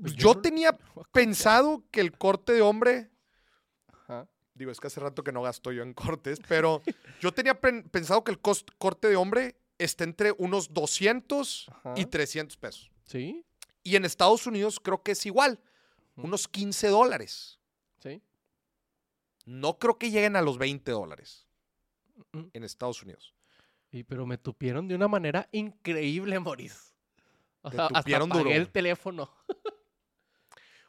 Pues Pues yo tenía pensado que el corte de hombre. Ajá. Digo, es que hace rato que no gasto yo en cortes, pero yo tenía pen- pensado que el cost- corte de hombre está entre unos 200 y Ajá. 300 pesos. Sí, Y en Estados Unidos creo que es igual, unos 15 dólares. sí. No creo que lleguen a los 20 dólares Mm. en Estados Unidos. Y, pero me tupieron de una manera increíble, Moris. O Te sea, hasta duro, el teléfono.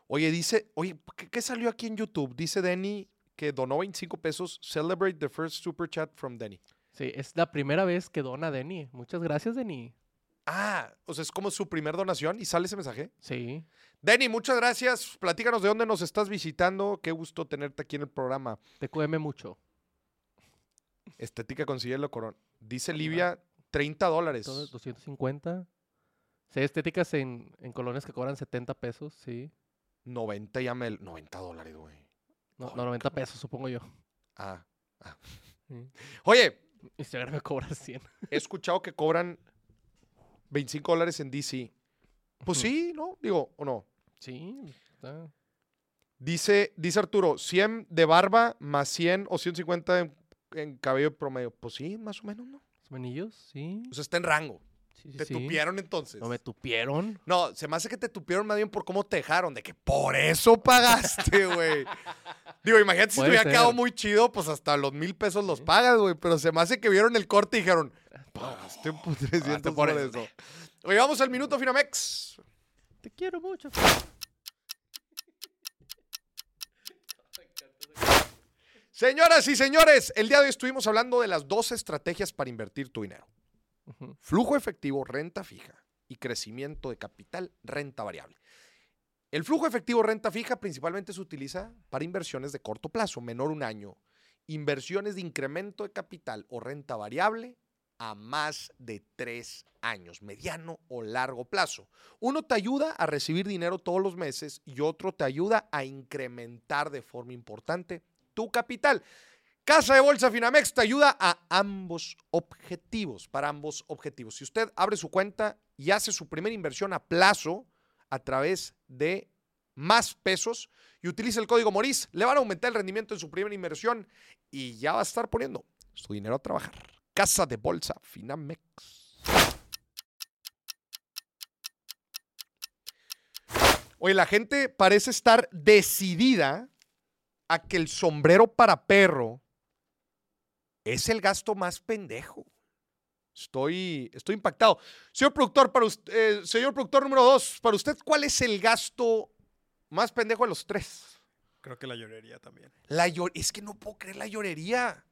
Oye, dice, oye, ¿qué, qué salió aquí en YouTube? Dice Denny que donó 25 pesos. Celebrate the first super chat from Denny. Sí, es la primera vez que dona Denny. Muchas gracias, Denny. Ah, o sea, es como su primer donación y sale ese mensaje. Sí. Denny, muchas gracias. Platícanos de dónde nos estás visitando. Qué gusto tenerte aquí en el programa. Te cueme mucho. Estética consigue corona. Dice Livia, 30 dólares. Todo 250. Sí, estéticas en, en colonias que cobran 70 pesos, sí. 90 ya me... 90 dólares, güey. No, no, 90 pesos, supongo yo. Ah, ah. Oye, Instagram me cobra 100. he escuchado que cobran 25 dólares en DC. Pues sí, ¿no? Digo, ¿o no? Sí. está- Dice, dice Arturo, 100 de barba más 100 o 150 en, en cabello promedio. Pues sí, más o menos, ¿no? ¿Los manillos? Sí. O sea, está en rango. Sí, sí, Te sí. tupieron entonces. No me tupieron. No, se me hace que te tupieron más bien por cómo te dejaron, de que por eso pagaste, güey. Digo, imagínate si te hubiera quedado muy chido, pues hasta los mil pesos los pagas, güey. Pero se me hace que vieron el corte y dijeron, pagaste por 300 por eso. Oye, vamos al minuto Finamex. Te quiero mucho. Señoras y señores, el día de hoy estuvimos hablando de las dos estrategias para invertir tu dinero. Flujo efectivo, renta fija y crecimiento de capital, renta variable. El flujo efectivo, renta fija principalmente se utiliza para inversiones de corto plazo, menor un año. Inversiones de incremento de capital o renta variable a más de tres años, mediano o largo plazo. Uno te ayuda a recibir dinero todos los meses y otro te ayuda a incrementar de forma importante tu capital. Casa de Bolsa Finamex te ayuda a ambos objetivos, para ambos objetivos. Si usted abre su cuenta y hace su primera inversión a plazo a través de más pesos y utiliza el código MORIS, le van a aumentar el rendimiento en su primera inversión y ya va a estar poniendo su dinero a trabajar. Casa de Bolsa Finamex. Oye, la gente parece estar decidida a que el sombrero para perro es el gasto más pendejo. Estoy, estoy impactado. Señor productor, para usted, eh, señor productor número dos, para usted, ¿cuál es el gasto más pendejo de los tres? Creo que la llorería también. La llor- es que no puedo creer la llorería.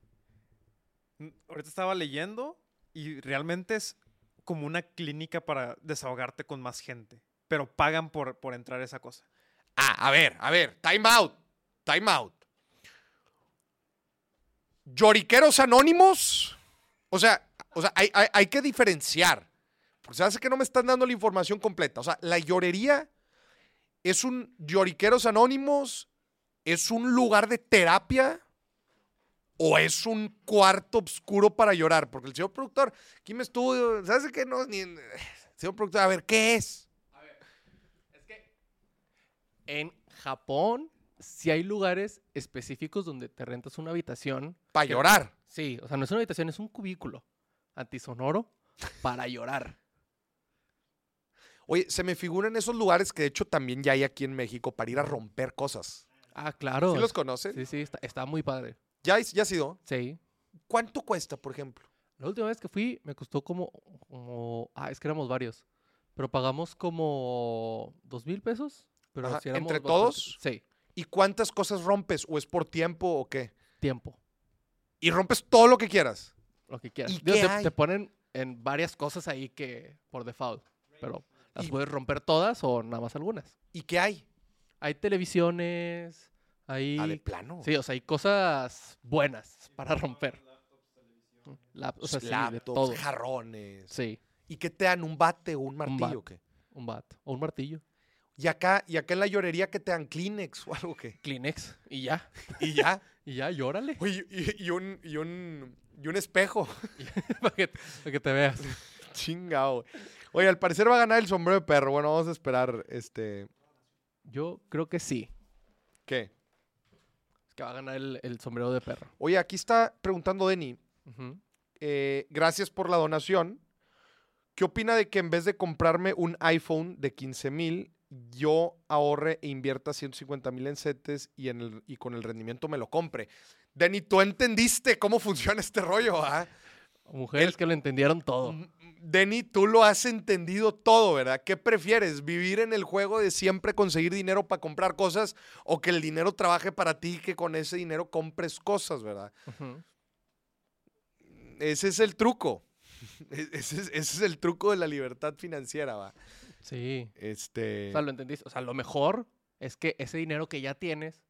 Mm, Ahorita estaba leyendo y realmente es como una clínica para desahogarte con más gente. Pero pagan por, por entrar esa cosa. Ah, a ver, a ver, time out, time out. Lloriqueros anónimos. O sea, o sea hay, hay- que diferenciar. Porque se hace que no me están dando la información completa. O sea, la llorería es un lloriqueros anónimos, es un lugar de terapia o es un cuarto oscuro para llorar. Porque el señor productor, aquí me estuvo, ¿sabes qué? No, ni, señor productor, a ver, ¿qué es? Es que en Japón sí hay lugares específicos donde te rentas una habitación. Para llorar. Sí, o sea, no es una habitación, es un cubículo antisonoro para llorar. Oye, se me figuran esos lugares que de hecho también ya hay aquí en México para ir a romper cosas. Ah, claro. ¿Sí los conocen? Sí, sí, está, está muy padre. ¿Ya, has- ya has ido? Sí. ¿Cuánto cuesta, por ejemplo? La última vez que fui me costó como, como ah, es que éramos varios, pero pagamos como dos mil pesos. Pero Ajá, éramos ¿entre bastante- todos? Sí, ¿Y cuántas cosas rompes? ¿O es por tiempo o qué? tiempo, Y rompes todo lo que quieras. lo que quieras. ¿Y Digo, qué te, hay? te ponen en varias cosas ahí que por default, pero las Y- puedes romper todas o nada más algunas. ¿Y qué hay? Hay televisiones, hay... Ah, de plano. Sí, o sea, hay cosas buenas para romper. Lap- o sea, sí, Laptops, jarrones. Sí, ¿Y qué te dan? ¿Un bate o un martillo bat. o qué? un bat o un martillo. Y acá, y acá en la llorería que te dan Kleenex o algo que. Kleenex y ya. Y ya. Y ya, llórale. Y, y un, y, un, y un espejo. para, que, para que te veas. Chingado. Oye, al parecer va a ganar el sombrero de perro. Bueno, vamos a esperar este. Yo creo que sí. ¿Qué? Es que va a ganar el, el sombrero de perro. Oye, aquí está preguntando Denny. Eh, gracias por la donación. ¿Qué opina de que en vez de comprarme un iPhone de 15 mil, yo ahorre e invierta 150 mil en CETES y, en el, y con el rendimiento me lo compre? Denny, tú entendiste cómo funciona este rollo, ¿ah? Mujeres que lo entendieron todo. Mm, Denny, tú lo has entendido todo, ¿verdad? ¿Qué prefieres? ¿Vivir en el juego de siempre conseguir dinero para comprar cosas o que el dinero trabaje para ti y que con ese dinero compres cosas, ¿verdad? Ese es el truco. E- Ese es, ese es el truco de la libertad financiera, va. Sí. Este. O sea, lo entendiste. O sea, lo mejor es que ese dinero que ya tienes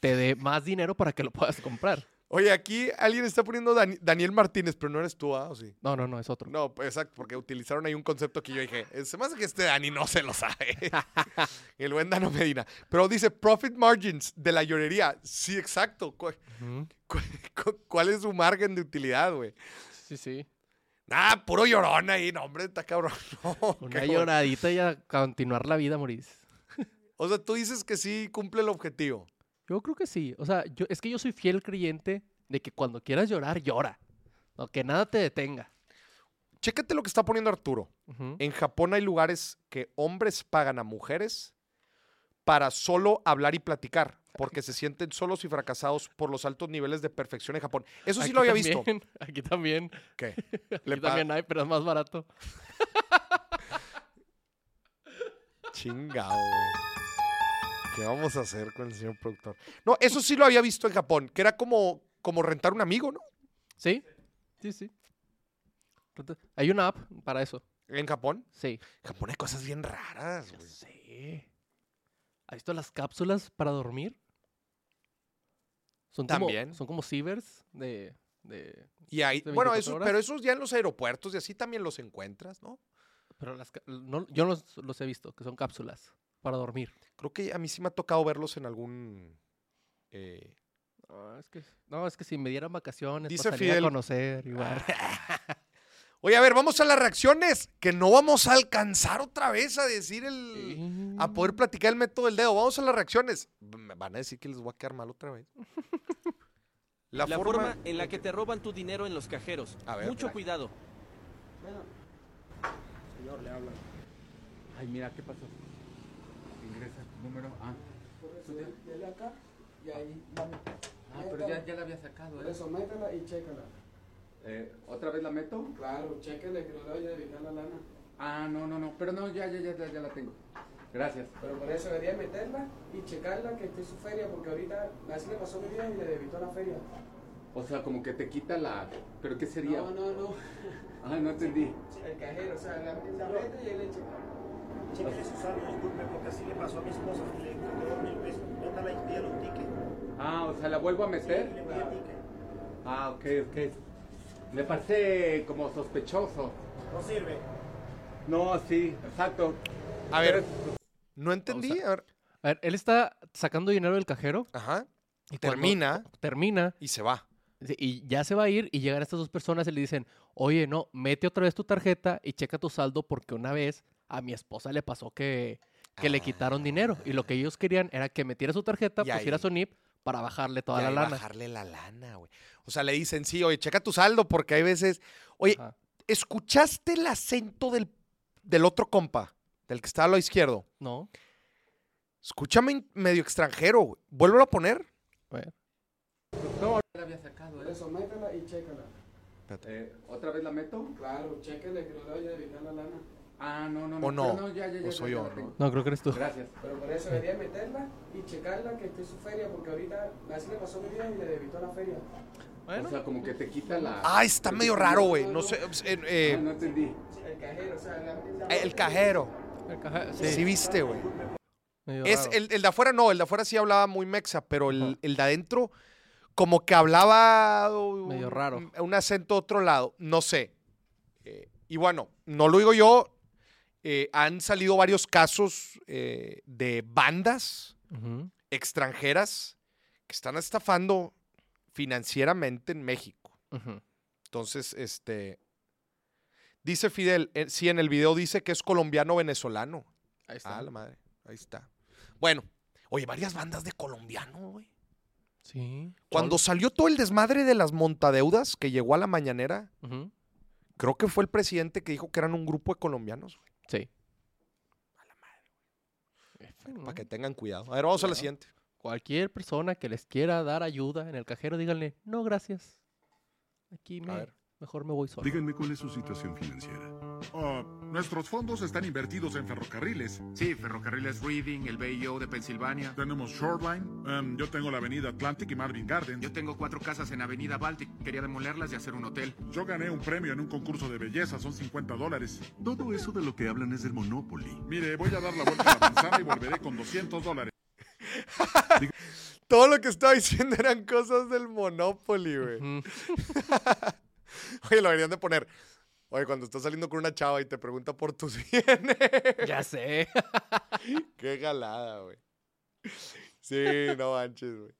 te dé más dinero para que lo puedas comprar. Oye, aquí alguien está poniendo Dani- Daniel Martínez, pero no eres tú, ¿ah? ¿O sí? No, no, no, es otro. No, pues, exacto, porque utilizaron ahí un concepto que yo dije, "Eh, se me hace que este Dani no se lo sabe. el buen Dano Medina. Pero dice, profit margins de la llorería. Sí, exacto. ¿Cu- Ujú. cu- cu- ¿Cuál es su margen de utilidad, güey? Sí, sí. Ah, puro llorón ahí, no, hombre, está cabrón. No, Una lloradita y a continuar la vida, Moris. O sea, tú dices que sí cumple el objetivo. Yo creo que sí. O sea, yo, es que yo soy fiel creyente de que cuando quieras llorar, llora. No, que nada te detenga. Chécate lo que está poniendo Arturo. En Japón hay lugares que hombres pagan a mujeres para solo hablar y platicar, porque se sienten solos y fracasados por los altos niveles de perfección en Japón. Eso sí Aquí lo había visto. Aquí también. ¿Qué? Aquí también hay, pero es más barato. Chingado, güey. ¿Qué vamos a hacer con el señor productor? No, eso sí lo había visto en Japón, que era como, como rentar un amigo, ¿no? ¿Sí? Sí, sí. Hay una app para eso. En Japón. Sí. En Japón hay cosas bien raras, güey. sé. ¿Has visto las cápsulas para dormir? Son como, También. son como cibers de, de... Y ahí, ¿De bueno, 24 eso, horas? pero esos ya en los aeropuertos y así también los encuentras, ¿no? Pero las, no, yo los, los he visto, que son cápsulas para dormir. Creo que a mí sí me ha tocado verlos en algún... eh, No, es que, no, es que si me dieran vacaciones, Dice pasaría Fidel- a conocer igual. Oye, a ver, vamos a las reacciones, que no vamos a alcanzar otra vez a decir el... A poder platicar el método del dedo. Vamos a las reacciones. Me van a decir que les voy a quedar mal otra vez. La, La, forma... forma, en la que te roban tu dinero en los cajeros. A ver, Mucho cuidado. Señor, le hablan. Ay, mira, ¿qué pasó? Ingresa tu número. Ah, Dele acá y ahí ah pero ya, ya la había sacado, Por ¿eh? eso, métela y chécala. Eh, ¿Otra vez la meto? Claro, chéquele que no le vaya a evitar la lana. Ah, no, no, no, pero no, ya, ya, ya, ya, ya la tengo. Gracias. Pero por eso debería meterla y checarla que esté su feria, porque ahorita así le pasó a mi vida y le debitó la feria. O sea, como que te quita la... ¿Pero qué sería? No, no, no. Ah, no entendí. El cajero, o sea, la, la mete y él le checa. Chéquele su saldo, disculpe, porque así le pasó a mi esposa. Le cobró mil pesos. Métala y pídale un ticket. Ah, o sea, ¿la vuelvo a Sí, meter? ticket. Ah, ok, ok. Me parece como sospechoso. No sirve. No, sí, exacto. A ver, Pero- no entendí. A ver. A ver, él está sacando dinero del cajero. Ajá. Y Termina Termina. y se va. Y ya se va a ir y llegan estas dos personas y le dicen, oye, no, mete otra vez tu tarjeta y checa tu saldo porque una vez a mi esposa le pasó que, que le quitaron dinero. Y lo que ellos querían era que metiera su tarjeta, Y pusiera ahí- su NIP para bajarle toda Y la lana. bajarle la lana, güey. O sea, le dicen, sí, oye, checa tu saldo porque hay veces... Oye, Ajá. ¿escuchaste el acento del, del otro compa? Del que está a lo izquierdo. ¿No? Escúchame medio extranjero, güey. Vuélvelo a poner. Ver. Ya la había sacado, ¿eh? eso, métela y chécala. Eh, ¿Otra vez la meto? Claro, chéquele que no le vaya a evitar la lana. Ah, no, no, no. ¿O no? pero ya, ya, ya, ¿O soy ya yo, no? No, creo que eres tú. Gracias. Pero por eso debería meterla y checarla que esté su feria, porque ahorita así le pasó mi vida y le debitó la feria. Bueno, O sea, como que te quita la... Ah, está ¿Pero medio raro, güey. No sé. eh, eh, Ah, no entendí. El cajero, o sea, la, la- el cajero. el caja- Sí, sí, viste, güey. Es el, el de afuera no, el de afuera sí hablaba muy mexa, pero el, Ajá. el de adentro como que hablaba un, Medio raro. un- un acento de otro lado, no sé. Eh, y bueno, no lo digo yo, eh, han salido varios casos eh, de bandas extranjeras que están estafando financieramente en México. Entonces, este, dice Fidel, eh, sí, en el video dice que es colombiano-venezolano. Ahí está. Ah, la madre. Ahí está. Bueno, oye, varias bandas de colombiano, güey. Sí. Cuando salió todo el desmadre de las montadeudas que llegó a la mañanera, creo que fue el presidente que dijo que eran un grupo de colombianos, güey. Sí. Para que tengan cuidado. A ver, vamos a la siguiente. Cualquier persona que les quiera dar ayuda en el cajero, díganle, no, gracias. Aquí me, ver. mejor me voy solo. Díganme cuál es su situación financiera. Ah, nuestros fondos están invertidos en ferrocarriles. Sí, Ferrocarriles Reading, el BIO de Pensilvania. Tenemos Shoreline, em, yo tengo la avenida Atlantic y Marvin Garden. Yo tengo cuatro casas en Avenida Baltic. Quería demolerlas y hacer un hotel. Yo gané un premio en un concurso de belleza, son 50 dólares. Todo eso de lo que hablan es del Monopoly. Mire, voy a dar la vuelta a la manzana y volveré con 200 dólares. Todo lo que estaba diciendo eran cosas del Monopoly, güey. Oye, lo deberían de poner. Oye, cuando estás saliendo con una chava y te pregunta por tus bienes. Ya sé. Qué galada, güey. Sí, no manches, güey.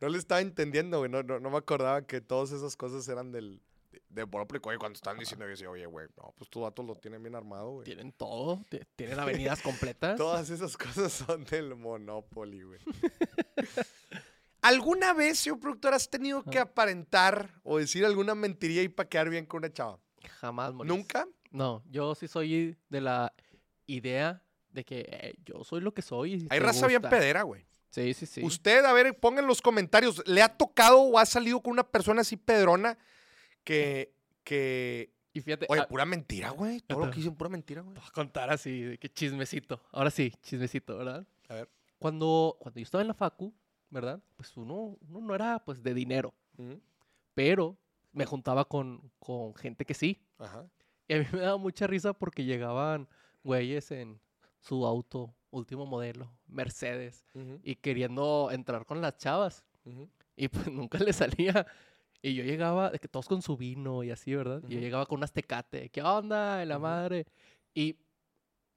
No le estaba entendiendo, güey. No, no, no me acordaba que todas esas cosas eran del, de puro plico. Oye, cuando están diciendo, yo decía, oye, güey, no, pues tus vatos lo tienen bien armado, güey. Tienen todo, ti- tienen avenidas completas. Todas esas cosas son del Monopoly, güey. ¿Alguna vez, señor productor, has tenido que aparentar o decir alguna mentiría y para quedar bien con una chava? Jamás, Mauricio. ¿Nunca? No, yo sí soy de la idea de que eh, yo soy lo que soy. y Hay te raza bien gusta. pedera, güey. Sí, sí, sí. Usted, a ver, ponga en los comentarios, ¿le ha tocado o ha salido con una persona así pedrona que, que... Y fíjate, Oye, ah, pura mentira, güey. Todo lo que dicen, pura mentira, güey. te voy a contar así, de que chismecito. Ahora sí, chismecito, ¿verdad? A ver. Cuando, cuando yo estaba en la facu, ¿verdad? Pues uno, uno no era pues de dinero, pero me juntaba con, con gente que sí. Ajá. Y a mí me daba mucha risa porque llegaban güeyes en su auto, último modelo, Mercedes, ujú, y queriendo entrar con las chavas. ujú. Y pues nunca le salía. Y yo llegaba, de que todos con su vino y así, ¿verdad? Y yo llegaba con unas tecate, ¿qué onda? La madre. Y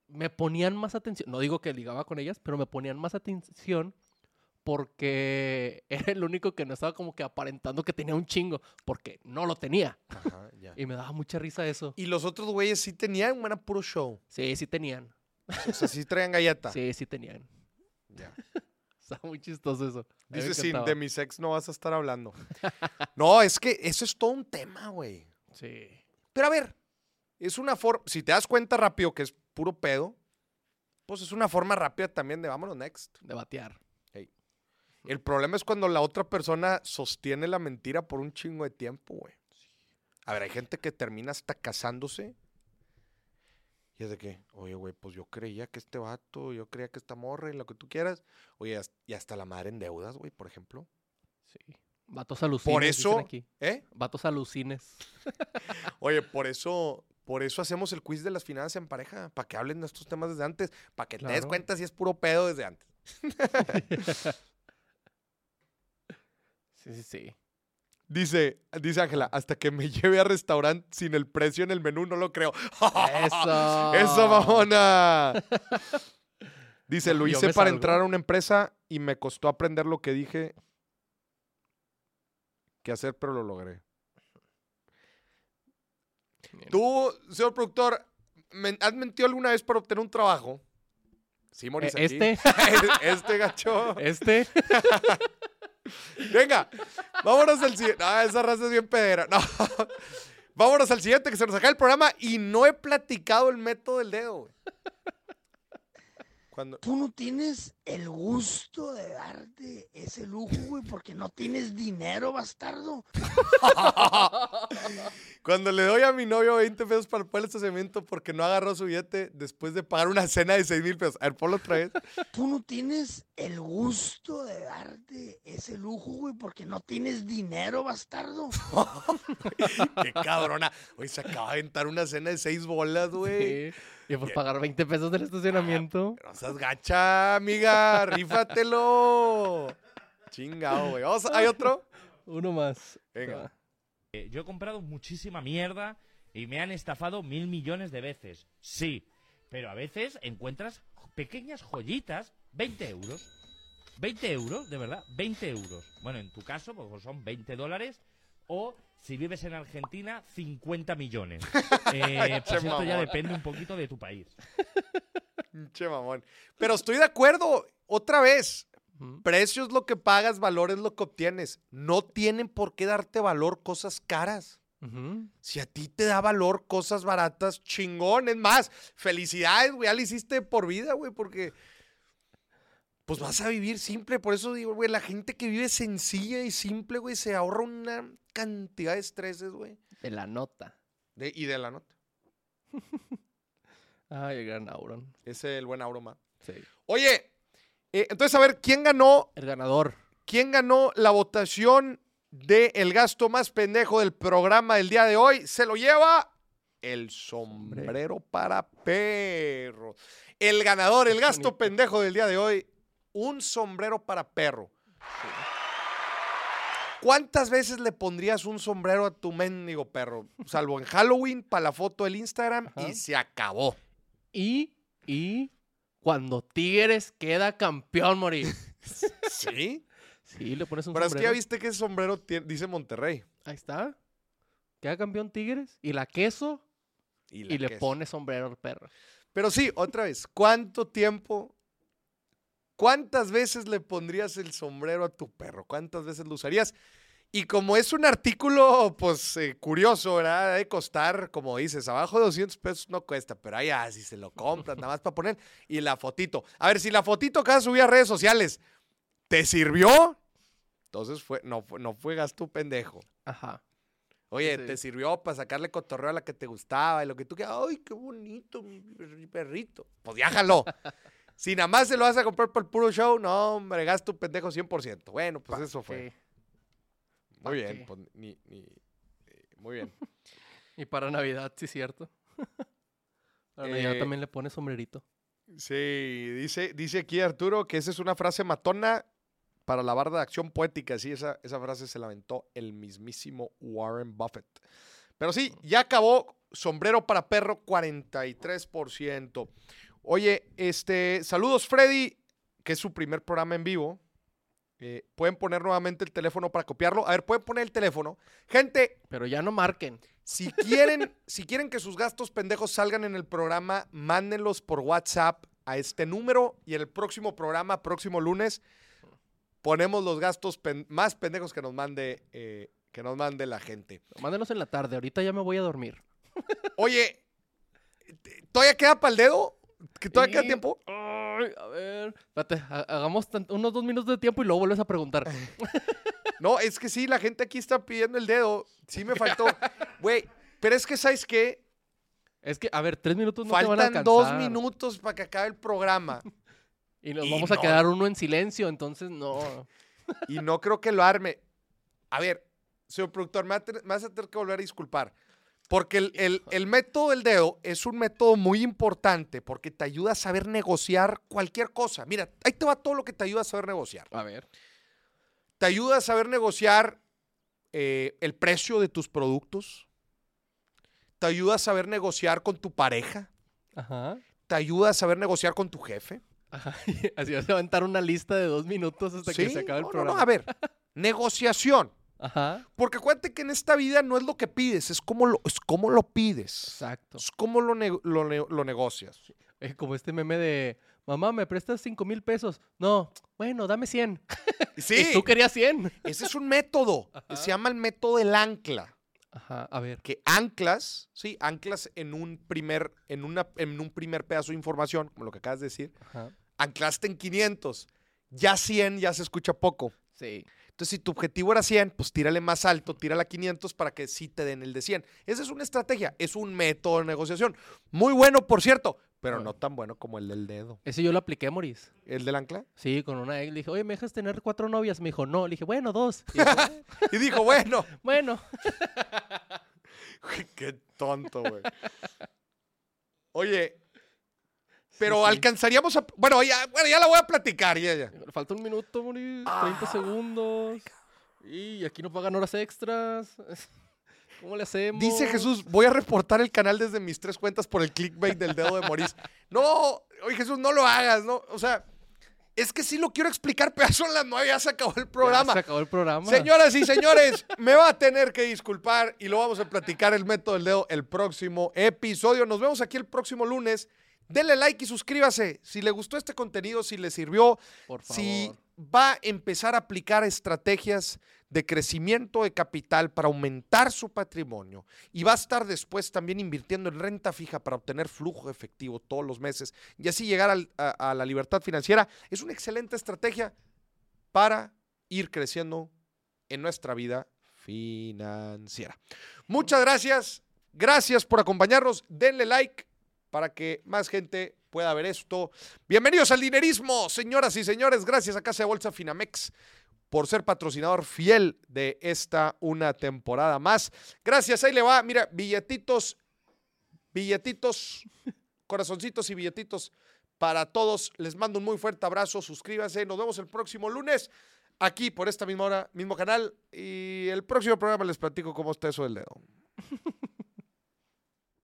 me ponían más atención. No digo que ligaba con ellas, pero me ponían más atención porque era el único que no estaba como que aparentando que tenía un chingo, porque no lo tenía. Ajá, ya. Y me daba mucha risa eso. Y los otros güeyes sí tenían, era puro show. Sí, sí tenían. O sea, sí traían galleta. Sí, sí tenían. Ya. Estaba muy chistoso eso. Dice, sin de mi sex no vas a estar hablando. no, es que eso es todo un tema, güey. Sí. Pero a ver, es una forma, si te das cuenta rápido que es puro pedo, pues es una forma rápida también de vámonos next. De batear. El problema es cuando la otra persona sostiene la mentira por un chingo de tiempo, güey. A ver, hay gente que termina hasta casándose. Y es de que, oye, güey, pues yo creía que este vato, yo creía que esta morra y lo que tú quieras. Oye, y hasta la madre en deudas, güey, por ejemplo. Sí. Vatos alucines. Por dicen eso, aquí. ¿eh? Vatos alucines. Oye, por eso, por eso hacemos el quiz de las finanzas en pareja, para que hablen de estos temas desde antes, para que te des cuenta si es puro pedo desde antes. Sí, sí, sí. Dice, dice Ángela, hasta que me lleve a restaurante sin el precio en el menú, no lo creo. ¡Eso! ¡Eso, mamona! Dice, lo hice para salgo. entrar a una empresa y me costó aprender lo que dije que hacer, pero lo logré. Bien. Tú, señor productor, ¿has mentido alguna vez para obtener un trabajo? Sí, Eh, Moris, aquí. Este, este gacho. este. Venga, vámonos al siguiente. Ah, esa raza es bien pedera. No. Vámonos al siguiente que se nos acaba el programa y no he platicado el método del dedo. Cuando, Tú no tienes el gusto de darte ese lujo, güey, porque no tienes dinero, bastardo. cuando le doy a mi novio 20 pesos para el estacionamiento porque no agarró su billete después de pagar una cena de 6 mil pesos. A ver, ponlo otra vez. Tú no tienes el gusto de darte ese lujo, güey, porque no tienes dinero, bastardo. Qué cabrona. Oye, se acaba de aventar una cena de 6 bolas, güey. Sí. Y pues pagar 20 pesos del estacionamiento. No seas gacha, amiga. Rífatelo. Chingado, güey. Vamos, ¿Hay otro? Uno más. Venga. Ah. Eh, Yo he comprado muchísima mierda y me han estafado mil millones de veces. Sí, pero a veces encuentras pequeñas joyitas, 20 euros. 20 euros, de verdad, 20 euros. Bueno, en tu caso, pues son 20 dólares. O si vives en Argentina, 50 millones. Eh, pues esto ya mamón. depende un poquito de tu país. Che mamón. Pero estoy de acuerdo. Otra vez. Precio es lo que pagas, valor es lo que obtienes. No tienen por qué darte valor cosas caras. Si a ti te da valor cosas baratas, chingón. Es más, felicidades, güey. Ya lo hiciste por vida, güey, porque pues vas a vivir simple. Por eso digo, güey, la gente que vive sencilla y simple, güey, se ahorra una cantidad de estreses, güey. De la nota. De- y de la nota. Ay, el gran Auron. Ese es el buen Auroma. Sí. Oye, eh, entonces a ver, ¿quién ganó El ganador. ¿Quién ganó la votación de el gasto más pendejo del programa del día de hoy? Se lo lleva el sombrero para perro. El ganador, el gasto pendejo del día de hoy, un sombrero para perro. ¿Cuántas veces le pondrías un sombrero a tu mendigo perro? Salvo en Halloween, para la foto del Instagram Ajá. y se acabó. Y, y cuando Tigres queda campeón, Mori. ¿Sí? Sí, le pones un Pero es que ya sombrero. viste que ese sombrero dice Monterrey. Ahí está. Queda campeón Tigres y la queso Y, le pone sombrero al perro. Pero sí, otra vez, ¿cuánto tiempo, cuántas veces le pondrías el sombrero a tu perro? ¿Cuántas veces lo usarías? Y como es un artículo, pues, eh, curioso, ¿verdad? De costar, como dices, abajo de 200 pesos no cuesta, pero ahí, ah, si se lo compras, nada más para poner. Y la fotito. A ver, si la fotito que vas a subir a redes sociales te sirvió, entonces fue, no, fue- no fue gasto pendejo. Ajá. Oye, Sí. te sirvió para sacarle cotorreo a la que te gustaba y lo que tú quieras. ¡Ay, qué bonito, mi per- perrito! Pues jaló. Si nada más se lo vas a comprar para el puro show, no, hombre, gasto pendejo 100%. Bueno, pues eso fue. Sí. Muy ¿pa' bien, pues, ni- ni- eh, muy bien. Y para Navidad, sí, cierto. Para Navidad Eh, también le pone sombrerito. Sí, dice, dice aquí Arturo que esa es una frase matona para la barda de acción poética. Sí, esa, esa frase se la aventó el mismísimo Warren Buffett. Pero sí, ya acabó. Sombrero para perro, 43%. Oye, este, saludos Freddy, que es su primer programa en vivo. Eh, pueden poner nuevamente el teléfono para copiarlo. A ver, pueden poner el teléfono. Gente, Pero ya no marquen. si quieren, si quieren que sus gastos pendejos salgan en el programa, mándenlos por WhatsApp a este número y en el próximo programa, próximo lunes, ponemos los gastos pen- más pendejos que nos mande eh, que nos mande la gente. Mándenos en la tarde. Ahorita ya me voy a dormir. Oye, ¿t- ¿todavía queda para el dedo? ¿Que todavía queda tiempo? Ay, a ver. Espérate, ha- hagamos unos dos minutos de tiempo y luego vuelves a preguntar. No, es que sí, la gente aquí está pidiendo el dedo. Sí me faltó. Güey, pero es que, ¿sabes qué? Es que, a ver, tres minutos no te van a Faltan dos alcanzar. minutos para que acabe el programa. Y nos Y vamos no. a quedar uno en silencio, entonces no. y no creo que lo arme. A ver, señor productor, me vas a tener que volver a disculpar. Porque el, el- el método del dedo es un método muy importante porque te ayuda a saber negociar cualquier cosa. Mira, ahí te va todo lo que te ayuda a saber negociar. A ver. Te ayuda a saber negociar eh, el precio de tus productos. Te ayuda a saber negociar con tu pareja. Ajá. Te ayuda a saber negociar con tu jefe. Ajá. Así vas a aventar una lista de dos minutos hasta que se acabe el no, no, programa. no, a ver, negociación. Ajá. Porque acuérdate que en esta vida no es lo que pides, es cómo lo, es cómo lo pides. Exacto. Es cómo lo, lo, ne- lo negocias. Es como este meme de, mamá, ¿me prestas cinco mil pesos? No, bueno, dame 100. Sí, Y tú querías 100. ese es un método. Se llama el método del ancla. Ajá, a ver. Que anclas, sí, anclas en un primer, en una, en un primer pedazo de información, como lo que acabas de decir. Ajá. Anclaste en 500. Ya 100 ya se escucha poco. Sí. Entonces, si tu objetivo era 100, pues tírale más alto, tírale a 500 para que sí te den el de 100. Esa es una estrategia, es un método de negociación. Muy bueno, por cierto, pero no tan bueno como el del dedo. Ese yo lo apliqué, Moris. ¿El del ancla? Sí, con una ex. Le dije, oye, ¿me dejas tener cuatro novias? Me dijo, no. Le dije, bueno, dos. Y dijo, Y dijo, bueno. bueno. Qué tonto, güey. Oye, pero sí. alcanzaríamos a... Bueno ya, bueno, ya la voy a platicar, ya, ya. Falta un minuto, Moris. 30 Ah, segundos. Y aquí nos pagan horas extras. ¿Cómo le hacemos? Dice Jesús, voy a reportar el canal desde mis tres cuentas por el clickbait del dedo de Moris. No, oye Jesús, no lo hagas, ¿no? O sea, es que sí lo quiero explicar, pero son las nueve, ya se acabó el programa. Ya se acabó el programa. Señoras y señores, me va a tener que disculpar y lo vamos a platicar el método del dedo el próximo episodio. Nos vemos aquí el próximo lunes. Denle like y suscríbase si le gustó este contenido, si le sirvió, Por favor. si va a empezar a aplicar estrategias de crecimiento de capital para aumentar su patrimonio y va a estar después también invirtiendo en renta fija para obtener flujo efectivo todos los meses y así llegar al- a, a la libertad financiera, es una excelente estrategia para ir creciendo en nuestra vida financiera. Muchas gracias, gracias por acompañarnos, denle like para que más gente pueda ver esto. Bienvenidos al dinerismo, señoras y señores, gracias a Casa de Bolsa Finamex por ser patrocinador fiel de esta una temporada más. Gracias, ahí le va, mira, billetitos, billetitos, corazoncitos y billetitos para todos. Les mando un muy fuerte abrazo, suscríbanse, nos vemos el próximo lunes aquí por esta misma hora, mismo canal y el próximo programa les platico cómo está eso del dedo.